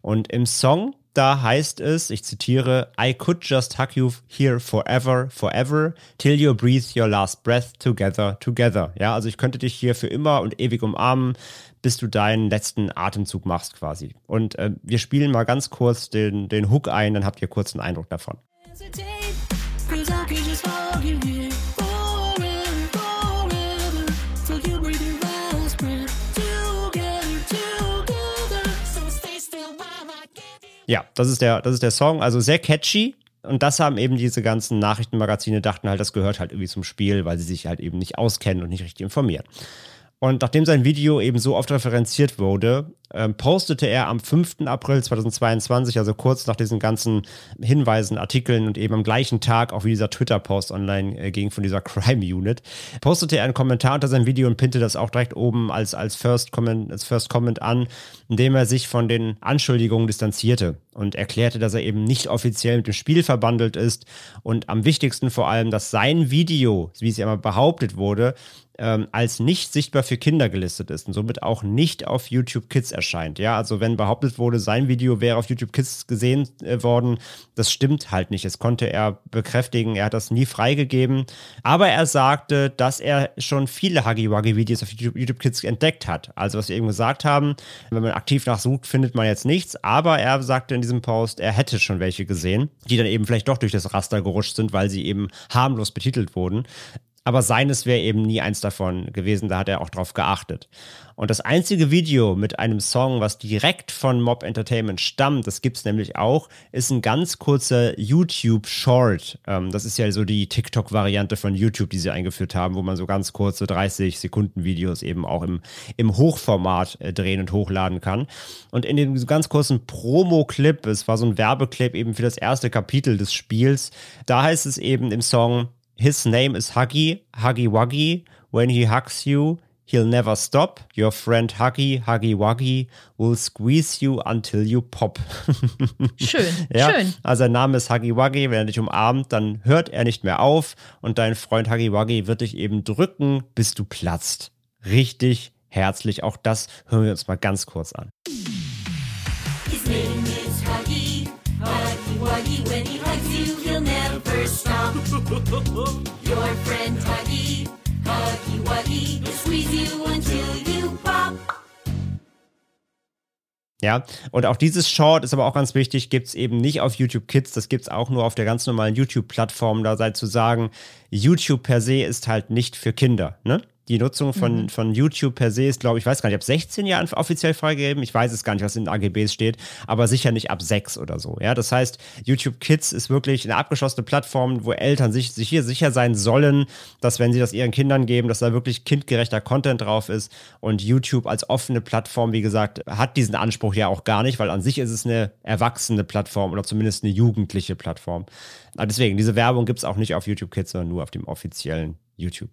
Und im Song, da heißt es, ich zitiere, I could just hug you here forever, forever, till you breathe your last breath together, together. Ja, also ich könnte dich hier für immer und ewig umarmen, bis du deinen letzten Atemzug machst quasi. Und äh, wir spielen mal ganz kurz den, den Hook ein, dann habt ihr kurz einen Eindruck davon. Ja, das ist der, das ist der Song, also sehr catchy. Und das haben eben diese ganzen Nachrichtenmagazine, dachten halt, das gehört halt irgendwie zum Spiel, weil sie sich halt eben nicht auskennen und nicht richtig informieren. Und nachdem sein Video eben so oft referenziert wurde, ähm, postete er am 5. April 2022, also kurz nach diesen ganzen Hinweisen, Artikeln und eben am gleichen Tag, auch wie dieser Twitter-Post online äh, ging von dieser Crime Unit, postete er einen Kommentar unter sein Video und pinte das auch direkt oben als, als, First Comment, als First Comment an, indem er sich von den Anschuldigungen distanzierte und erklärte, dass er eben nicht offiziell mit dem Spiel verbandelt ist und am wichtigsten vor allem, dass sein Video, wie es ja immer behauptet wurde, ähm, als nicht sichtbar für Kinder gelistet ist und somit auch nicht auf YouTube Kids erscheint. Ja, also wenn behauptet wurde, sein Video wäre auf YouTube Kids gesehen äh, worden, das stimmt halt nicht. Das konnte er bekräftigen. Er hat das nie freigegeben. Aber er sagte, dass er schon viele Huggy Wuggy Videos auf YouTube, YouTube Kids entdeckt hat. Also was wir eben gesagt haben, wenn man aktiv nachsucht, findet man jetzt nichts. Aber er sagte in diesem Post, er hätte schon welche gesehen, die dann eben vielleicht doch durch das Raster gerutscht sind, weil sie eben harmlos betitelt wurden. Aber seines wäre eben nie eins davon gewesen, da hat er auch drauf geachtet. Und das einzige Video mit einem Song, was direkt von Mob Entertainment stammt, das gibt's nämlich auch, ist ein ganz kurzer YouTube-Short. Ähm, das ist ja so die TikTok-Variante von YouTube, die sie eingeführt haben, wo man so ganz kurze 30 Sekunden Videos eben auch im, im Hochformat äh, drehen und hochladen kann. Und in dem ganz kurzen Promo-Clip, es war so ein Werbeclip eben für das erste Kapitel des Spiels, da heißt es eben im Song, His name is Huggy, Huggy Wuggy. When he hugs you, he'll never stop. Your friend Huggy, Huggy Wuggy, will squeeze you until you pop. Schön, ja, schön. also sein Name ist Huggy Wuggy. Wenn er dich umarmt, dann hört er nicht mehr auf und dein Freund Huggy Wuggy wird dich eben drücken, bis du platzt. Richtig herzlich. Auch das hören wir uns mal ganz kurz an. His name is Huggy, Huggy Wuggy. Your friend Huggy, Huggy Wuggy, will squeeze you until you pop. Ja, und auch dieses Short ist aber auch ganz wichtig, gibt's eben nicht auf YouTube Kids, das gibt's auch nur auf der ganz normalen YouTube-Plattform. Da sei zu sagen, YouTube per se ist halt nicht für Kinder, ne? Die Nutzung von, von YouTube per se ist, glaube ich, weiß gar nicht, ab 16 Jahren offiziell freigegeben. Ich weiß es gar nicht, was in den AGBs steht, aber sicher nicht ab 6 oder so. Ja, das heißt, YouTube Kids ist wirklich eine abgeschlossene Plattform, wo Eltern sich, sich hier sicher sein sollen, dass wenn sie das ihren Kindern geben, dass da wirklich kindgerechter Content drauf ist. Und YouTube als offene Plattform, wie gesagt, hat diesen Anspruch ja auch gar nicht, weil an sich ist es eine erwachsene Plattform oder zumindest eine jugendliche Plattform. Aber deswegen, diese Werbung gibt es auch nicht auf YouTube Kids, sondern nur auf dem offiziellen YouTube.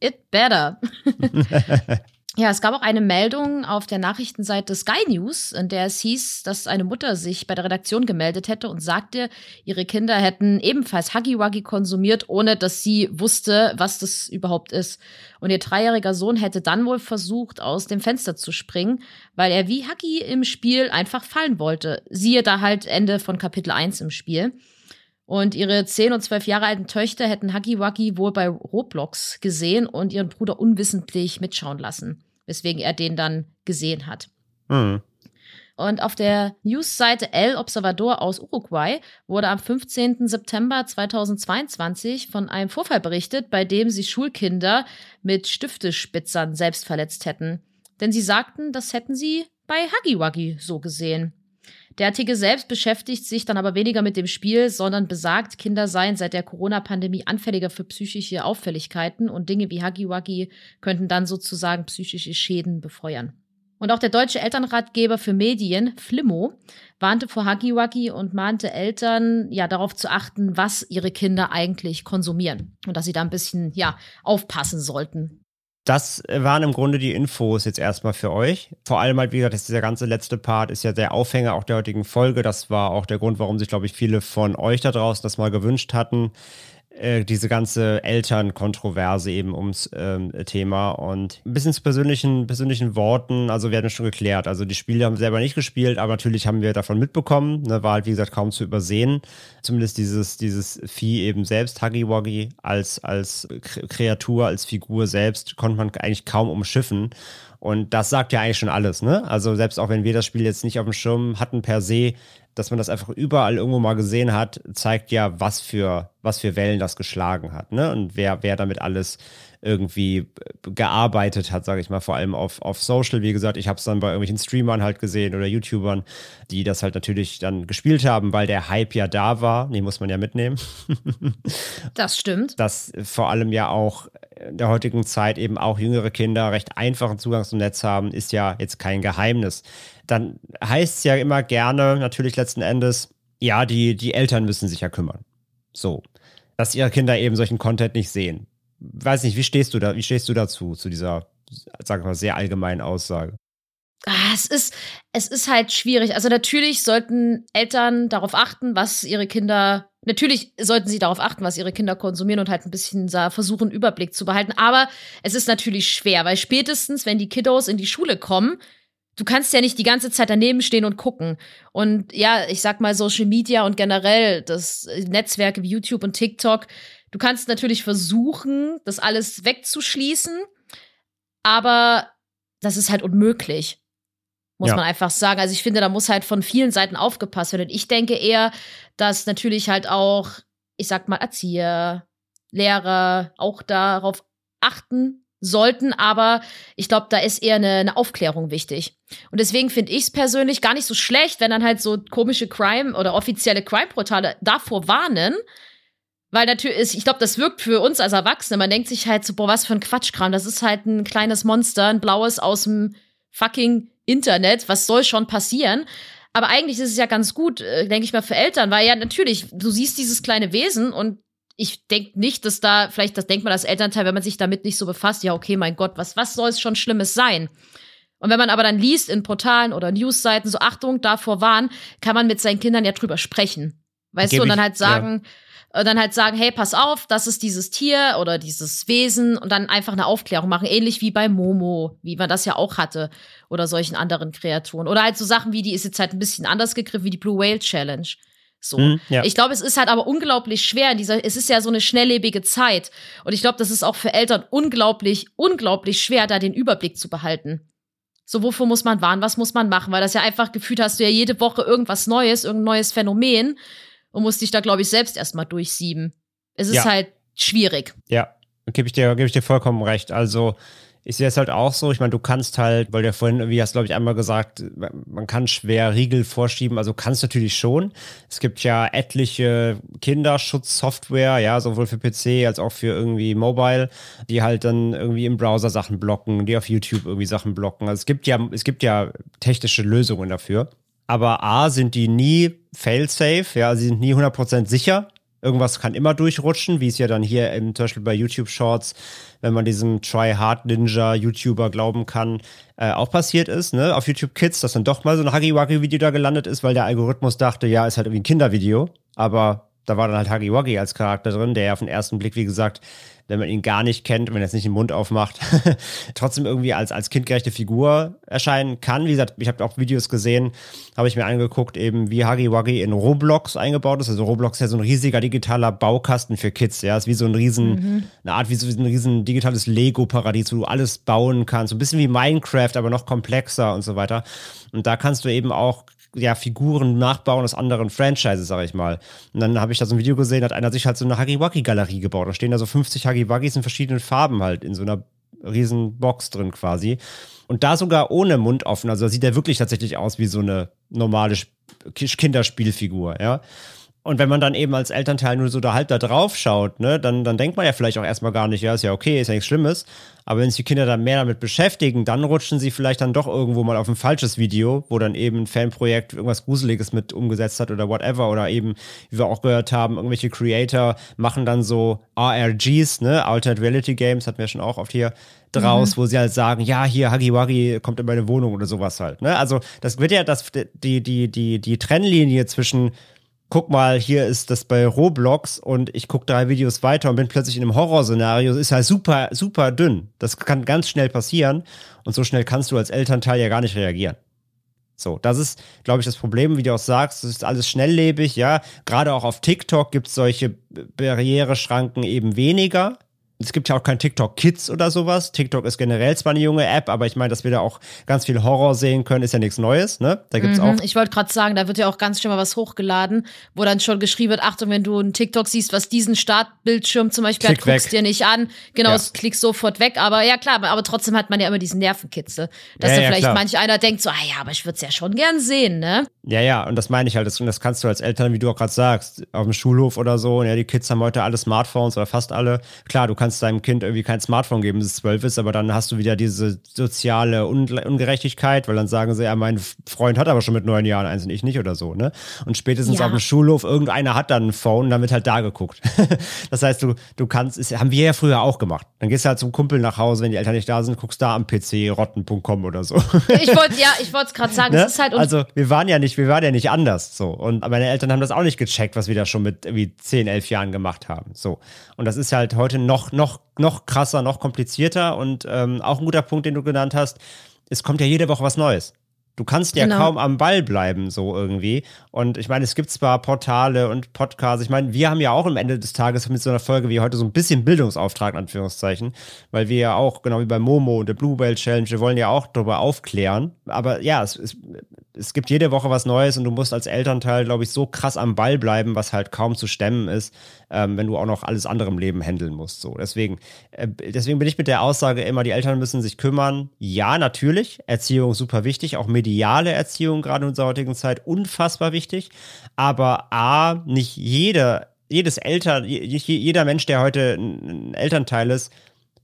It better. Ja, es gab auch eine Meldung auf der Nachrichtenseite Sky News, in der es hieß, dass eine Mutter sich bei der Redaktion gemeldet hätte und sagte, ihre Kinder hätten ebenfalls Huggy Wuggy konsumiert, ohne dass sie wusste, was das überhaupt ist. Und ihr dreijähriger Sohn hätte dann wohl versucht, aus dem Fenster zu springen, weil er wie Huggy im Spiel einfach fallen wollte. Siehe da halt Ende von Kapitel 1 im Spiel. Und ihre 10 und 12 Jahre alten Töchter hätten Huggy Wuggy wohl bei Roblox gesehen und ihren Bruder unwissentlich mitschauen lassen, weswegen er den dann gesehen hat. Hm. Und auf der Newsseite El Observador aus Uruguay wurde am 15. September 2022 von einem Vorfall berichtet, bei dem sich Schulkinder mit Stiftespitzern selbst verletzt hätten. Denn sie sagten, das hätten sie bei Huggy Wuggy so gesehen. Der Artikel selbst beschäftigt sich dann aber weniger mit dem Spiel, sondern besagt, Kinder seien seit der Corona-Pandemie anfälliger für psychische Auffälligkeiten und Dinge wie Huggy Wuggy könnten dann sozusagen psychische Schäden befeuern. Und auch der deutsche Elternratgeber für Medien, Flimmo, warnte vor Wuggy und mahnte Eltern, ja, darauf zu achten, was ihre Kinder eigentlich konsumieren. Und dass sie da ein bisschen, ja, aufpassen sollten. Das waren im Grunde die Infos jetzt erstmal für euch. Vor allem halt, wie gesagt, dieser ganze letzte Part ist ja der Aufhänger auch der heutigen Folge. Das war auch der Grund, warum sich, glaube ich, viele von euch da draußen das mal gewünscht hatten. Äh, diese ganze Elternkontroverse eben ums ähm, Thema und ein bisschen zu persönlichen, persönlichen Worten. Also, hatten schon geklärt. Also, die Spiele haben wir selber nicht gespielt, aber natürlich haben wir davon mitbekommen. Ne, war halt, wie gesagt, kaum zu übersehen. Zumindest dieses, dieses Vieh eben selbst, Huggy Wuggy, als, als Kreatur, als Figur selbst, konnte man eigentlich kaum umschiffen. Und das sagt ja eigentlich schon alles, ne? Also, selbst auch wenn wir das Spiel jetzt nicht auf dem Schirm hatten per se, dass man das einfach überall irgendwo mal gesehen hat, zeigt ja, was für, was für Wellen das geschlagen hat, ne? Und wer, wer damit alles irgendwie gearbeitet hat, sage ich mal, vor allem auf, auf Social. Wie gesagt, ich habe es dann bei irgendwelchen Streamern halt gesehen oder YouTubern, die das halt natürlich dann gespielt haben, weil der Hype ja da war. Den muss man ja mitnehmen. Das stimmt. Dass vor allem ja auch in der heutigen Zeit eben auch jüngere Kinder recht einfachen Zugang zum Netz haben, ist ja jetzt kein Geheimnis. Dann heißt es ja immer gerne, natürlich letzten Endes, ja, die, die Eltern müssen sich ja kümmern. So. Dass ihre Kinder eben solchen Content nicht sehen. Weiß nicht, wie stehst du da, wie stehst du dazu, zu dieser, sag ich mal, sehr allgemeinen Aussage? Ah, es ist, es ist halt schwierig. Also natürlich sollten Eltern darauf achten, was ihre Kinder, natürlich sollten sie darauf achten, was ihre Kinder konsumieren und halt ein bisschen versuchen, Überblick zu behalten. Aber es ist natürlich schwer, weil spätestens, wenn die Kiddos in die Schule kommen, du kannst ja nicht die ganze Zeit daneben stehen und gucken. Und ja, ich sag mal, Social Media und generell das Netzwerke wie YouTube und TikTok, du kannst natürlich versuchen, das alles wegzuschließen, aber das ist halt unmöglich. Muss Ja. man einfach sagen. Also ich finde, da muss halt von vielen Seiten aufgepasst werden. Und ich denke eher, dass natürlich halt auch, ich sag mal, Erzieher, Lehrer auch darauf achten sollten, aber ich glaube, da ist eher eine, eine Aufklärung wichtig. Und deswegen finde ich es persönlich gar nicht so schlecht, wenn dann halt so komische Crime oder offizielle Crime-Portale davor warnen. Weil natürlich ist, ich glaube, das wirkt für uns als Erwachsene. Man denkt sich halt so, boah, was für ein Quatschkram. Das ist halt ein kleines Monster, ein blaues aus dem fucking Internet. Was soll schon passieren? Aber eigentlich ist es ja ganz gut, äh, denke ich mal, für Eltern, weil ja natürlich, du siehst dieses kleine Wesen und ich denke nicht, dass da, vielleicht das denkt man als Elternteil, wenn man sich damit nicht so befasst, ja, okay, mein Gott, was, was soll es schon Schlimmes sein? Und wenn man aber dann liest in Portalen oder Newsseiten, so Achtung, davor warnen, kann man mit seinen Kindern ja drüber sprechen. Weißt Geb du, und dann halt sagen, äh, dann halt sagen, hey, pass auf, das ist dieses Tier oder dieses Wesen und dann einfach eine Aufklärung machen, ähnlich wie bei Momo, wie man das ja auch hatte oder solchen anderen Kreaturen. Oder halt so Sachen wie, die ist jetzt halt ein bisschen anders gegriffen, wie die Blue Whale Challenge. So. Hm, ja. Ich glaube, es ist halt aber unglaublich schwer in dieser, es ist ja so eine schnelllebige Zeit. Und ich glaube, das ist auch für Eltern unglaublich, unglaublich schwer, da den Überblick zu behalten. So, wovor muss man warnen, was muss man machen? Weil das ja einfach gefühlt hast du ja jede Woche irgendwas Neues, irgendein neues Phänomen und musst dich da, glaube ich, selbst erstmal durchsieben. Es ist Ja. halt schwierig. Ja, gebe ich dir, gebe ich dir vollkommen recht. Also ich sehe es halt auch so. Ich meine, du kannst halt, weil du ja vorhin, irgendwie hast, glaube ich, einmal gesagt, man kann schwer Riegel vorschieben. Also kannst natürlich schon. Es gibt ja etliche Kinderschutzsoftware, ja, sowohl für PC als auch für irgendwie Mobile, die halt dann irgendwie im Browser Sachen blocken, die auf YouTube irgendwie Sachen blocken. Also es gibt ja, es gibt ja technische Lösungen dafür. Aber A, sind die nie fail-safe, ja, sie sind nie 100% sicher Irgendwas kann immer durchrutschen, wie es ja dann hier im, zum Beispiel bei YouTube Shorts, wenn man diesem Try Hard Ninja YouTuber glauben kann, äh, auch passiert ist, ne? Auf YouTube Kids, dass dann doch mal so ein Huggy-Wuggy-Video da gelandet ist, weil der Algorithmus dachte, ja, ist halt irgendwie ein Kindervideo. Aber da war dann halt Huggy Wuggy als Charakter drin, der ja auf den ersten Blick, wie gesagt, wenn man ihn gar nicht kennt, wenn er jetzt nicht den Mund aufmacht, trotzdem irgendwie als, als kindgerechte Figur erscheinen kann. Wie gesagt, ich habe auch Videos gesehen, habe ich mir angeguckt, eben wie Huggy Wuggy in Roblox eingebaut ist. Also Roblox ist ja so ein riesiger digitaler Baukasten für Kids. Ja, ist wie so ein riesen, eine Art wie so ein riesen digitales Lego-Paradies, wo du alles bauen kannst. So ein bisschen wie Minecraft, aber noch komplexer und so weiter. Und da kannst du eben auch ja, Figuren nachbauen aus anderen Franchises, sag ich mal. Und dann habe ich da so ein Video gesehen, hat einer sich halt so eine Huggy-Wuggy-Galerie gebaut. Da stehen da so 50 Huggy-Wuggys in verschiedenen Farben halt in so einer riesen Box drin quasi. Und da sogar ohne Mund offen. Also da sieht er wirklich tatsächlich aus wie so eine normale Sp- Kinderspielfigur, ja. Und wenn man dann eben als Elternteil nur so da halb da drauf schaut, ne, dann, dann denkt man ja vielleicht auch erstmal gar nicht, ja, ist ja okay, ist ja nichts Schlimmes. Aber wenn sich die Kinder dann mehr damit beschäftigen, dann rutschen sie vielleicht dann doch irgendwo mal auf ein falsches Video, wo dann eben ein Fanprojekt irgendwas Gruseliges mit umgesetzt hat oder whatever. Oder eben, wie wir auch gehört haben, irgendwelche Creator machen dann so RRGs, ne, Alternate Reality Games, hatten wir schon auch oft hier draus, wo sie halt sagen, ja, hier, Wuggy kommt in meine Wohnung oder sowas halt. Ne? Also das wird ja das, die, die, die, die Trennlinie zwischen guck mal, hier ist das bei Roblox und ich gucke drei Videos weiter und bin plötzlich in einem Horrorszenario, ist halt super, super dünn. Das kann ganz schnell passieren und so schnell kannst du als Elternteil ja gar nicht reagieren. So, das ist, glaube ich, das Problem, wie du auch sagst, es ist alles schnelllebig, ja. Gerade auch auf TikTok gibt es solche Barriereschranken eben weniger. Es gibt ja auch kein TikTok Kids oder sowas. TikTok ist generell zwar eine junge App, aber ich meine, dass wir da auch ganz viel Horror sehen können, ist ja nichts Neues, ne? Da gibt's auch Mhm, Ich wollte gerade sagen, da wird ja auch ganz schnell mal was hochgeladen, wo dann schon geschrieben wird, Achtung, wenn du einen TikTok siehst, was diesen Startbildschirm zum Beispiel hat, Klick weg. guckst dir nicht an. Genau, Ja. es klick sofort weg. Aber ja klar, aber trotzdem hat man ja immer diesen Nervenkitzel. Dass Ja, da ja, vielleicht klar. manch einer denkt so, ah ja, aber ich würde es ja schon gern sehen, ne? Ja, ja, und das meine ich halt. Das, und das kannst du als Eltern, wie du auch gerade sagst, auf dem Schulhof oder so. Und ja, die Kids haben heute alle Smartphones oder fast alle. Klar, du kannst deinem Kind irgendwie kein Smartphone geben, bis es zwölf ist, aber dann hast du wieder diese soziale Ungerechtigkeit, weil dann sagen sie, ja, mein Freund hat aber schon mit neun Jahren eins und ich nicht oder so, ne? Und spätestens Ja. auf dem Schulhof, irgendeiner hat dann ein Phone, dann wird halt da geguckt. das heißt, du, du kannst, ist, haben wir ja früher auch gemacht. Dann gehst du halt zum Kumpel nach Hause, wenn die Eltern nicht da sind, guckst da am PC, rotten.com oder so. Ich wollte, ja, ich wollte es gerade sagen, Ne? es ist halt, und also wir waren ja nicht, wir waren ja nicht anders so. Und meine Eltern haben das auch nicht gecheckt, was wir da schon mit irgendwie 10, 11 Jahren gemacht haben. So. Und das ist halt heute noch, noch, noch krasser, noch komplizierter und ähm, auch ein guter Punkt, den du genannt hast. Es kommt ja jede Woche was Neues. Du kannst ja Genau. kaum am Ball bleiben, so irgendwie. Und ich meine, es gibt zwar Portale und Podcasts. Ich meine, wir haben ja auch am Ende des Tages mit so einer Folge wie heute so ein bisschen Bildungsauftrag, in Anführungszeichen, weil wir ja auch, genau wie bei Momo und der Blue Whale Challenge, wir wollen ja auch darüber aufklären. Aber ja, es, es, es gibt jede Woche was Neues und du musst als Elternteil, glaube ich, so krass am Ball bleiben, was halt kaum zu stemmen ist, ähm, wenn du auch noch alles andere im Leben handeln musst. So, deswegen, äh, deswegen bin ich mit der Aussage immer, die Eltern müssen sich kümmern. Ja, natürlich, Erziehung super wichtig, auch mediale Erziehung gerade in unserer heutigen Zeit unfassbar wichtig. Aber a, nicht jeder, jedes Eltern, je- je- jeder Mensch, der heute ein Elternteil ist,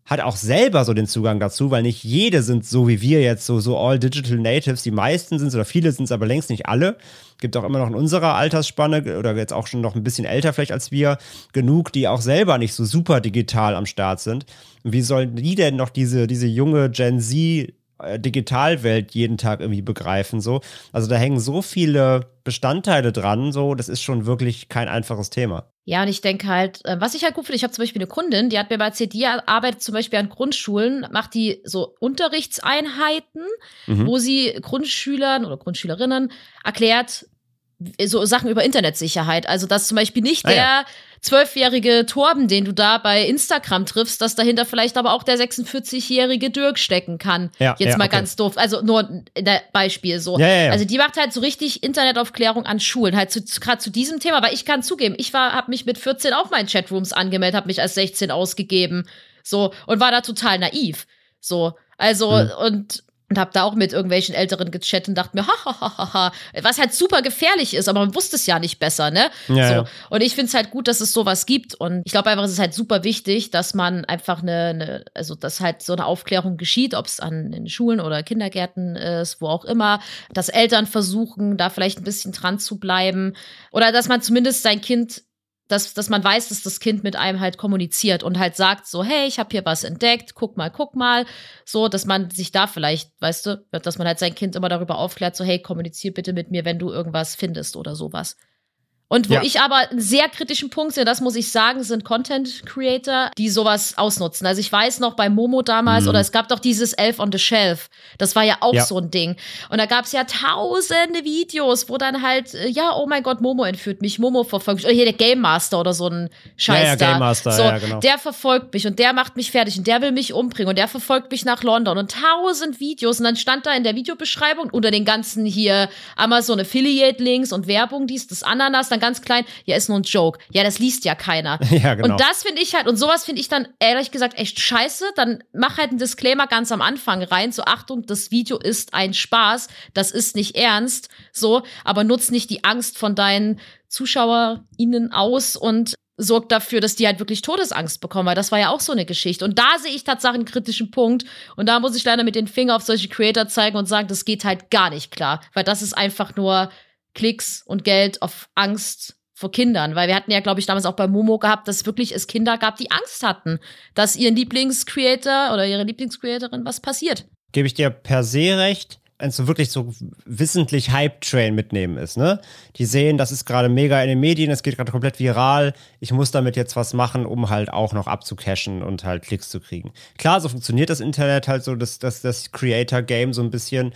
hat auch selber so den Zugang dazu, weil nicht jede sind so wie wir jetzt, so, so all digital natives. Die meisten sind es oder viele sind es aber längst nicht alle. Gibt auch immer noch in unserer Altersspanne oder jetzt auch schon noch ein bisschen älter vielleicht als wir genug, die auch selber nicht so super digital am Start sind. Und wie sollen die denn noch diese, diese junge Gen Z Digitalwelt jeden Tag irgendwie begreifen so? Also da hängen so viele Bestandteile dran, so, das ist schon wirklich kein einfaches Thema. Ja, und ich denke halt, äh, was ich halt gut finde, ich habe zum Beispiel eine Kundin, die hat mir mal erzählt, die arbeitet zum Beispiel an Grundschulen, macht die so Unterrichtseinheiten, Mhm. wo sie Grundschülern oder Grundschülerinnen erklärt, so Sachen über Internetsicherheit. Also, dass zum Beispiel nicht Ah, ja. Zwölfjährige Torben, den du da bei Instagram triffst, dass dahinter vielleicht aber auch der 46-jährige Dirk stecken kann. Ja, Jetzt ja, mal okay. ganz doof. Also nur in der Beispiel so. Ja. Also die macht halt so richtig Internetaufklärung an Schulen, halt zu, gerade zu diesem Thema. Weil ich kann zugeben, ich war, habe mich mit 14 auch mal in Chatrooms angemeldet, habe mich als 16 ausgegeben, so und war da total naiv, so. Also Hm. und und habe da auch mit irgendwelchen Älteren gechattet und dachte mir, hahaha, was halt super gefährlich ist, aber man wusste es ja nicht besser, ne? Ja, so. ja. Und ich finde es halt gut, dass es sowas gibt. Und ich glaube einfach, es ist halt super wichtig, dass man einfach eine, eine also dass halt so eine Aufklärung geschieht, ob es an den Schulen oder Kindergärten ist, wo auch immer, dass Eltern versuchen, da vielleicht ein bisschen dran zu bleiben. Oder dass man zumindest sein Kind dass, dass man weiß, dass das Kind mit einem halt kommuniziert und halt sagt so, hey, ich habe hier was entdeckt, guck mal, guck mal, so, dass man sich da vielleicht, weißt du, dass man halt sein Kind immer darüber aufklärt, so, hey, kommunizier bitte mit mir, wenn du irgendwas findest oder sowas. Und wo Ja. ich aber einen sehr kritischen Punkt sehe, das muss ich sagen, sind Content Creator, die sowas ausnutzen. Also ich weiß noch bei Momo damals, oder es gab doch dieses Elf on the Shelf. Das war ja auch Mhm. Ja. so ein Ding. Und da gab es ja tausende Videos, wo dann halt, äh, ja, oh mein Gott, Momo entführt mich, Momo verfolgt mich. Oder hier der Game Master oder so ein Scheiß Ja, ja, da. Game Master, so, ja, genau. Der verfolgt mich und der macht mich fertig und der will mich umbringen und der verfolgt mich nach London und tausend Videos. Und dann stand da in der Videobeschreibung unter den ganzen hier Amazon Affiliate Links und Werbung, dies, das Ananas, dann ganz klein, ja, ist nur ein Joke. Ja, das liest ja keiner. Ja, genau. Und das finde ich halt, und sowas finde ich dann ehrlich gesagt echt scheiße. Dann mach halt einen Disclaimer ganz am Anfang rein. So, Achtung, das Video ist ein Spaß, das ist nicht ernst. So, aber nutz nicht die Angst von deinen ZuschauerInnen aus und sorg dafür, dass die halt wirklich Todesangst bekommen, weil das war ja auch so eine Geschichte. Und da sehe ich tatsächlich einen kritischen Punkt. Und da muss ich leider mit den Finger auf solche Creator zeigen und sagen, das geht halt gar nicht klar. Weil das ist einfach nur Klicks und Geld auf Angst vor Kindern. Weil wir hatten ja, glaube ich, damals auch bei Momo gehabt, dass wirklich es Kinder gab, die Angst hatten, dass ihren Lieblingscreator oder ihre Lieblingscreatorin was passiert. Gebe ich dir per se recht, wenn es so wirklich so wissentlich Hype-Train mitnehmen ist, ne? Die sehen, das ist gerade mega in den Medien, es geht gerade komplett viral, ich muss damit jetzt was machen, um halt auch noch abzucashen und halt Klicks zu kriegen. Klar, so funktioniert das Internet halt so, das, das, das Creator-Game so ein bisschen,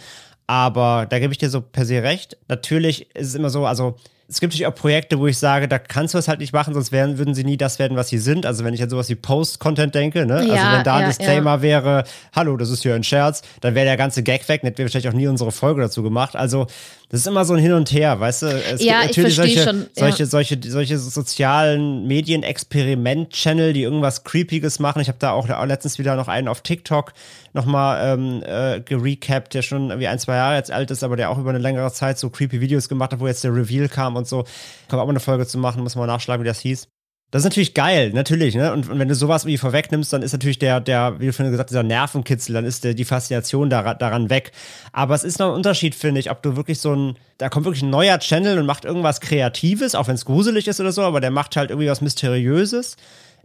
aber da gebe ich dir so per se recht. Natürlich ist es immer so, also es gibt natürlich auch Projekte, wo ich sage, da kannst du es halt nicht machen, sonst wären, würden sie nie das werden, was sie sind. Also wenn ich an sowas wie Post-Content denke, ne? also Ja, wenn da ein ja, Disclaimer wäre, hallo, das ist hier ein Scherz, dann wäre der ganze Gag weg, dann hätten wir wahrscheinlich auch nie unsere Folge dazu gemacht. Also das ist immer so ein Hin und Her, weißt du? Es Ja, ich verstehe solche, schon, ja. solche, solche, solche sozialen Medien-Experiment-Channel, die irgendwas Creepiges machen. Ich habe da auch, letztens wieder noch einen auf TikTok nochmal ähm, äh, gerecapt, der schon irgendwie ein, zwei Jahre jetzt alt ist, aber der auch über eine längere Zeit so creepy Videos gemacht hat, wo jetzt der Reveal kam und so. Kann man auch mal eine Folge zu machen, muss man nachschlagen, wie das hieß. Das ist natürlich geil, natürlich, ne? Und, und wenn du sowas wie vorwegnimmst, dann ist natürlich der, der, wie du vorhin gesagt hast, dieser Nervenkitzel, dann ist der, die Faszination daran, daran weg. Aber es ist noch ein Unterschied, finde ich, ob du wirklich so ein, da kommt wirklich ein neuer Channel und macht irgendwas Kreatives, auch wenn es gruselig ist oder so, aber der macht halt irgendwie was Mysteriöses.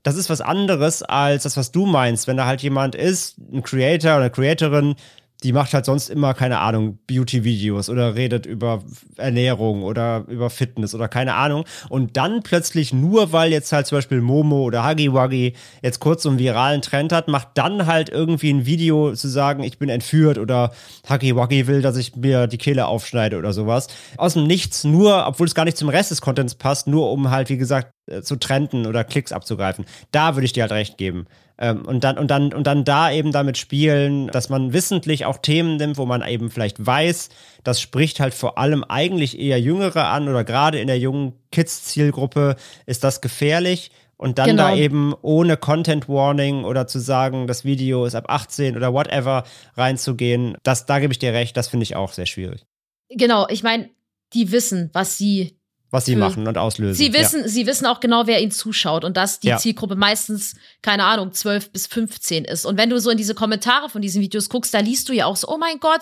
Das ist was anderes als das, was du meinst, wenn da halt jemand ist, ein Creator oder eine Creatorin, die macht halt sonst immer, keine Ahnung, Beauty-Videos oder redet über Ernährung oder über Fitness oder keine Ahnung. Und dann plötzlich, nur weil jetzt halt zum Beispiel Momo oder Huggy Wuggy jetzt kurz so einen viralen Trend hat, macht dann halt irgendwie ein Video zu sagen, ich bin entführt oder Huggy Wuggy will, dass ich mir die Kehle aufschneide oder sowas. Aus dem Nichts, nur, obwohl es gar nicht zum Rest des Contents passt, nur um halt, wie gesagt, äh, zu trenden oder Klicks abzugreifen. Da würde ich dir halt recht geben. Ähm, und, dann, und, dann, und dann da eben damit spielen, dass man wissentlich auch Themen nimmt, wo man eben vielleicht weiß, das spricht halt vor allem eigentlich eher Jüngere an oder gerade in der jungen Kids-Zielgruppe ist das gefährlich. Und dann Genau. da eben ohne Content Warning oder zu sagen, das Video ist ab 18 oder whatever reinzugehen, das, da gebe ich dir recht, das finde ich auch sehr schwierig. Genau, ich meine, die wissen, was sie Was sie Für- machen und auslösen. Sie wissen, sie wissen auch genau, wer ihnen zuschaut und dass die Ja. Zielgruppe meistens, keine Ahnung, 12 bis 15 ist. Und wenn du so in diese Kommentare von diesen Videos guckst, da liest du ja auch so, oh mein Gott,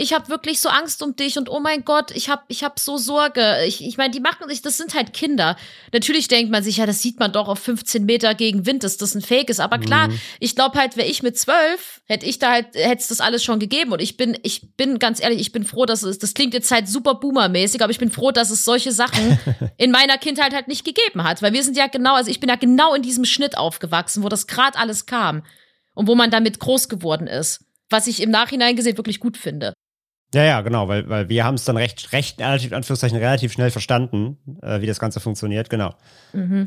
ich habe wirklich so Angst um dich und oh mein Gott, ich habe ich hab so Sorge. Ich, ich meine, die machen sich, das sind halt Kinder. Natürlich denkt man sich, ja, das sieht man doch auf 15 Meter gegen Wind, dass das ein Fake ist. Aber klar, Mhm. ich glaube halt, wäre ich mit 12, hätte ich da halt, hätte es das alles schon gegeben. Und ich bin, ich bin ganz ehrlich, ich bin froh, dass es, das klingt jetzt halt super boomermäßig, aber ich bin froh, dass es solche Sachen in meiner Kindheit halt nicht gegeben hat. Weil wir sind ja genau, also ich bin ja genau in diesem Schnitt aufgewachsen, wo das gerade alles kam. Und wo man damit groß geworden ist. Was ich im Nachhinein gesehen wirklich gut finde. Ja, ja, genau, weil, weil wir haben es dann recht, recht, relativ, Anführungszeichen, relativ schnell verstanden, äh, wie das Ganze funktioniert, genau.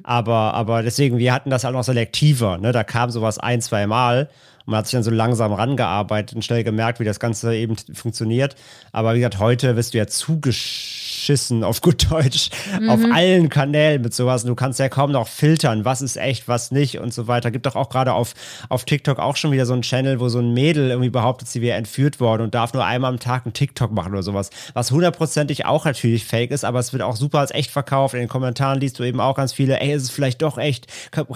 Aber, aber deswegen, wir hatten das halt noch selektiver, ne? Da kam sowas ein, zwei Mal und man hat sich dann so langsam rangearbeitet und schnell gemerkt, wie das Ganze eben funktioniert. Aber wie gesagt, heute wirst du ja zugeschissen, auf gut Deutsch, auf allen Kanälen mit sowas. Und du kannst ja kaum noch filtern, was ist echt, was nicht und so weiter. Gibt doch auch gerade auf, auf TikTok auch schon wieder so einen Channel, wo so ein Mädel irgendwie behauptet, sie wäre entführt worden und darf nur einmal am Tag einen TikTok machen oder sowas. Was hundertprozentig auch natürlich fake ist, aber es wird auch super als echt verkauft. In den Kommentaren liest du eben auch ganz viele, ey, ist es vielleicht doch echt?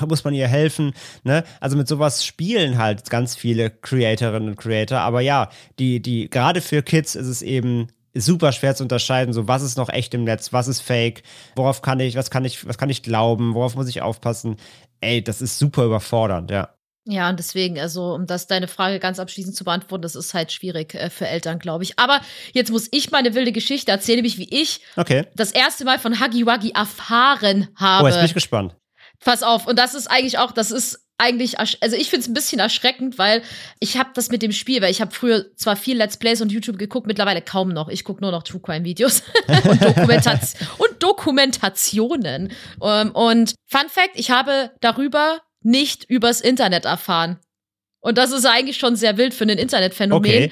Muss man ihr helfen? Ne? Also mit sowas spielen halt ganz viele Creatorinnen und Creator. Aber ja, die, die, gerade für Kids ist es eben super schwer zu unterscheiden, so was ist noch echt im Netz, was ist fake, worauf kann ich, was kann ich, was kann ich glauben, worauf muss ich aufpassen. Ey, das ist super überfordernd, ja. Ja, und deswegen, also, um das deine Frage ganz abschließend zu beantworten, das ist halt schwierig äh, für Eltern, glaube ich. Aber jetzt muss ich meine wilde Geschichte erzählen, nämlich wie ich Okay. das erste Mal von Huggy Wuggy erfahren habe. Oh, jetzt bin ich gespannt. Pass auf, und das ist eigentlich auch, das ist eigentlich, also ich finde es ein bisschen erschreckend, weil ich habe das mit dem Spiel, weil ich habe früher zwar viel Let's Plays und YouTube geguckt, mittlerweile kaum noch. Ich gucke nur noch True Crime Videos und, Dokumentat und Dokumentationen. Ähm, und Fun Fact, ich habe darüber nicht übers Internet erfahren. Und das ist eigentlich schon sehr wild für ein Internetphänomen. Okay.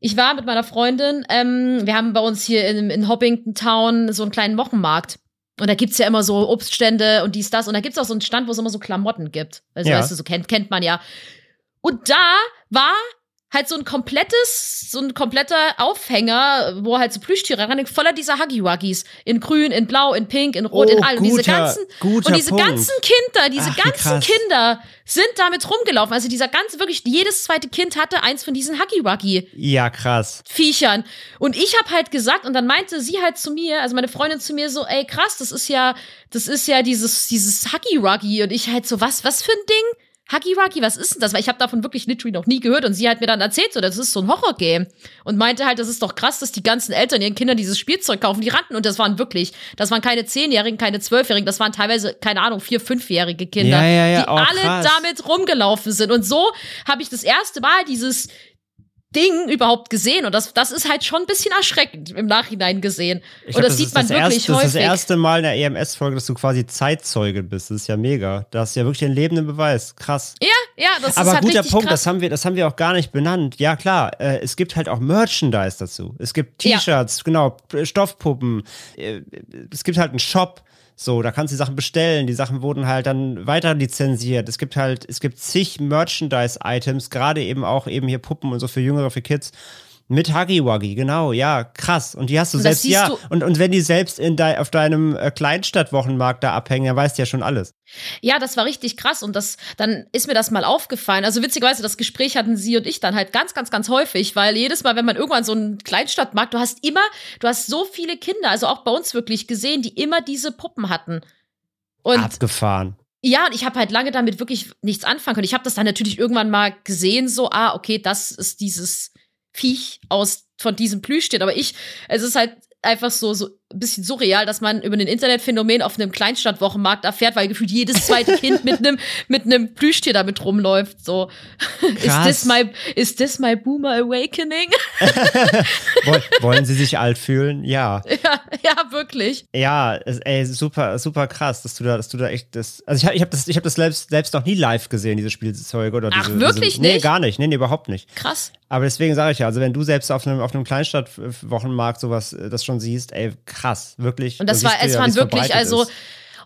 Ich war mit meiner Freundin, ähm, wir haben bei uns hier in, in Hoppington Town so einen kleinen Wochenmarkt. Und da gibt's ja immer so Obststände und dies, das. Und da gibt's auch so einen Stand, wo es immer so Klamotten gibt. Also, Ja. weißt du, so kennt, kennt man ja. Und da war halt so ein komplettes, so ein kompletter Aufhänger, wo halt so Plüschtiere ran, voller dieser Huggy-Wuggys. In grün, in blau, in pink, in rot, Oh, in allem. diese guter- ganzen, guter und diese Punkt. ganzen Kinder, diese Ach, ganzen. Kinder sind damit rumgelaufen. Also dieser ganze, wirklich, jedes zweite Kind hatte eins von diesen Huggy-Wuggy. Ja, krass. Viechern. Und ich habe halt gesagt, und dann meinte sie halt zu mir, also meine Freundin zu mir so, ey krass, das ist ja, das ist ja dieses, dieses Huggy Ruggy. Und ich halt so, was, was für ein Ding? Huggy Ruggy, was ist denn das? Weil ich habe davon wirklich literally noch nie gehört. Und sie hat mir dann erzählt, so, das ist so ein Horrorgame. Und meinte halt, das ist doch krass, dass die ganzen Eltern ihren Kindern dieses Spielzeug kaufen. Die rannten. Und das waren wirklich, das waren keine Zehnjährigen, keine Zwölfjährigen, das waren teilweise, keine Ahnung, vier, fünfjährige Kinder, Ja, ja, ja, die oh, alle krass. damit rumgelaufen sind. Und so habe ich das erste Mal dieses Ding überhaupt gesehen. Und das, das ist halt schon ein bisschen erschreckend im Nachhinein gesehen. Ich und glaub, das, sieht man das wirklich erste, Das ist häufig. das erste Mal in der EMS-Folge, dass du quasi Zeitzeuge bist. Das ist ja mega. Da hast du ja wirklich einen lebenden Beweis. Krass. ja, ja, das Aber ist halt guter Punkt, krass. das haben, wir, das haben wir auch gar nicht benannt. Ja, klar, äh, es gibt halt auch Merchandise dazu. Es gibt Ja. T-Shirts, genau, P- Stoffpuppen. Äh, es gibt halt einen Shop. So, da kannst du die Sachen bestellen. Die Sachen wurden halt dann weiter lizenziert. Es gibt halt, es gibt zig Merchandise-Items, gerade eben auch eben hier Puppen und so für Jüngere, für Kids. Mit Huggy Wuggy, genau, ja, krass. Und die hast du Und selbst, ja. du- Und, und wenn die selbst in dei, auf deinem äh, Kleinstadtwochenmarkt da abhängen, dann weißt du ja schon alles. Ja, das war richtig krass und das, dann ist mir das mal aufgefallen. Also witzigerweise, das Gespräch hatten sie und ich dann halt ganz, ganz, ganz häufig, weil jedes Mal, wenn man irgendwann so einen Kleinstadtmarkt, du hast immer, du hast so viele Kinder, also auch bei uns wirklich gesehen, die immer diese Puppen hatten. Und Abgefahren. ja, und ich habe halt lange damit wirklich nichts anfangen können. Ich habe das dann natürlich irgendwann mal gesehen, so, ah, okay, das ist dieses Viech aus von diesem Plüschtier. Aber ich, es ist halt einfach so, so bisschen surreal, dass man über ein Internetphänomen auf einem Kleinstadtwochenmarkt erfährt, weil gefühlt jedes zweite Kind mit einem mit einem Plüschtier damit rumläuft. So, ist Krass. this my is this my Boomer Awakening? Woll, wollen sie sich alt fühlen? Ja. ja, ja, wirklich. Ja, ey, super, super krass, dass du da, dass du da echt das. Also ich, hab- ich habe das, ich habe das selbst, selbst noch nie live gesehen, diese Spielzeuge oder Ach, diese. wirklich diese, Nee, nicht? gar nicht. Nee, nee, überhaupt nicht. Krass. Aber deswegen sage ich ja, also wenn du selbst auf einem, auf einem Kleinstadtwochenmarkt sowas, äh, das schon siehst, ey, krass, wirklich. Und das Dann war, es waren wirklich, also, ist.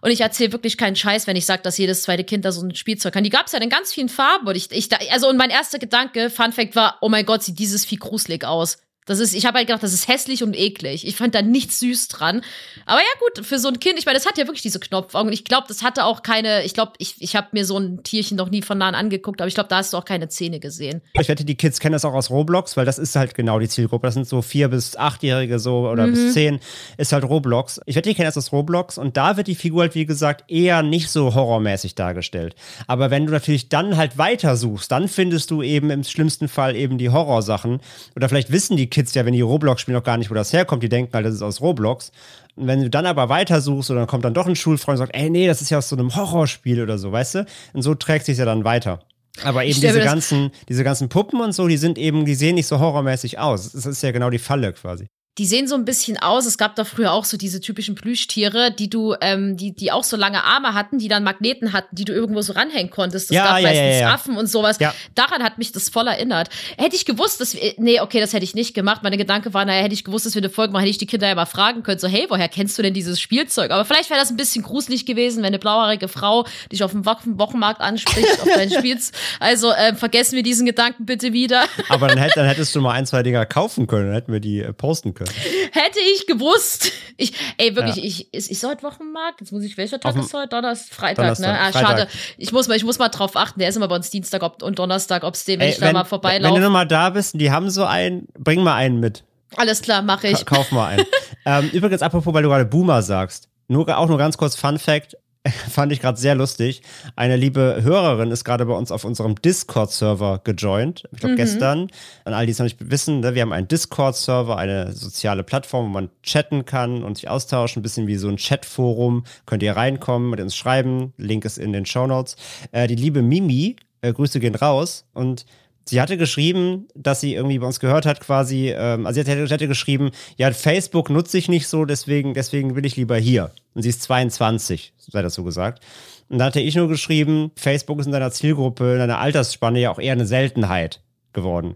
und ich erzähle wirklich keinen Scheiß, wenn ich sage, dass jedes zweite Kind da so ein Spielzeug kann. Die gab es ja in ganz vielen Farben. Und ich, ich, also, und mein erster Gedanke, Fun Fact war, oh mein Gott, sieht dieses Vieh gruselig aus. Das ist, ich habe halt gedacht, das ist hässlich und eklig. Ich fand da nichts süß dran. Aber ja, gut, für so ein Kind, ich meine, das hat ja wirklich diese Knopfaugen. Ich glaube, das hatte auch keine, ich glaube, ich, ich habe mir so ein Tierchen noch nie von nahen angeguckt, aber ich glaube, da hast du auch keine Zähne gesehen. Ich wette, die Kids kennen das auch aus Roblox, weil das ist halt genau die Zielgruppe. Das sind so vier bis achtjährige so oder Mhm. bis zehn ist halt Roblox. Ich wette, die kennen das aus Roblox und da wird die Figur halt, wie gesagt, eher nicht so horrormäßig dargestellt. Aber wenn du natürlich dann halt weiter suchst, dann findest du eben im schlimmsten Fall eben die Horrorsachen. Oder vielleicht wissen die Kids ja, wenn die Roblox spielen, noch gar nicht, wo das herkommt. Die denken halt, das ist aus Roblox. Und wenn du dann aber weiter suchst und dann kommt dann doch ein Schulfreund und sagt, ey, nee, das ist ja aus so einem Horrorspiel oder so, weißt du? Und so trägt sich ja dann weiter. Aber eben diese ganzen, diese ganzen Puppen und so, die sind eben, die sehen nicht so horrormäßig aus. Das ist ja genau die Falle quasi. Die sehen so ein bisschen aus. Es gab da früher auch so diese typischen Plüschtiere, die du, ähm, die, die auch so lange Arme hatten, die dann Magneten hatten, die du irgendwo so ranhängen konntest. Das Ja, gab ja, meistens ja. Affen und sowas. Daran hat mich das voll erinnert. Hätte ich gewusst, dass wir, nee, okay, das hätte ich nicht gemacht. Meine Gedanke war, naja, hätte ich gewusst, dass wir eine Folge machen, hätte ich die Kinder ja mal fragen können, so, hey, woher kennst du denn dieses Spielzeug? Aber vielleicht wäre das ein bisschen gruselig gewesen, wenn eine blauhaarige Frau dich auf dem Wochen Wochenmarkt anspricht, auf dein Spiels. Also, ähm, vergessen wir diesen Gedanken bitte wieder. Aber dann, hätt, dann hättest du mal ein, zwei Dinger kaufen können, dann hätten wir die äh, posten können. Hätte ich gewusst. Ich, ey, wirklich, Ja. ich, ist, ist heute Wochenmarkt? Jetzt muss ich, welcher Tag Auf dem- ist heute? Donnerstag, Freitag, Donnerstag, ne? Ah, Freitag. schade. Ich muss mal, ich muss mal drauf achten. Der ist immer bei uns Dienstag ob, und Donnerstag, ob es den, wenn Ey, ich da mal wenn du vorbeilaufe. noch mal da bist, und die haben so einen, bring mal einen mit. Alles klar, mache ich. Ka kauf mal ein. ähm, übrigens, apropos, weil du gerade Boomer sagst, nur, auch nur ganz kurz Fun Fact, fand ich gerade sehr lustig. Eine liebe Hörerin ist gerade bei uns auf unserem Discord-Server gejoint. Ich glaube, gestern. An all die es noch nicht wissen, ne, wir haben einen Discord-Server, eine soziale Plattform, wo man chatten kann und sich austauschen. Ein bisschen wie so ein Chatforum. Könnt ihr reinkommen und uns schreiben. Link ist in den Show Notes. Äh, die liebe Mimi, äh, Grüße gehen raus. Und Sie hatte geschrieben, dass sie irgendwie bei uns gehört hat, quasi, ähm, also sie hatte, sie hatte geschrieben, ja, Facebook nutze ich nicht so, deswegen, deswegen bin ich lieber hier. Und sie ist 22, sei das so gesagt. Und da hatte ich nur geschrieben, Facebook ist in deiner Zielgruppe, in deiner Altersspanne ja auch eher eine Seltenheit geworden.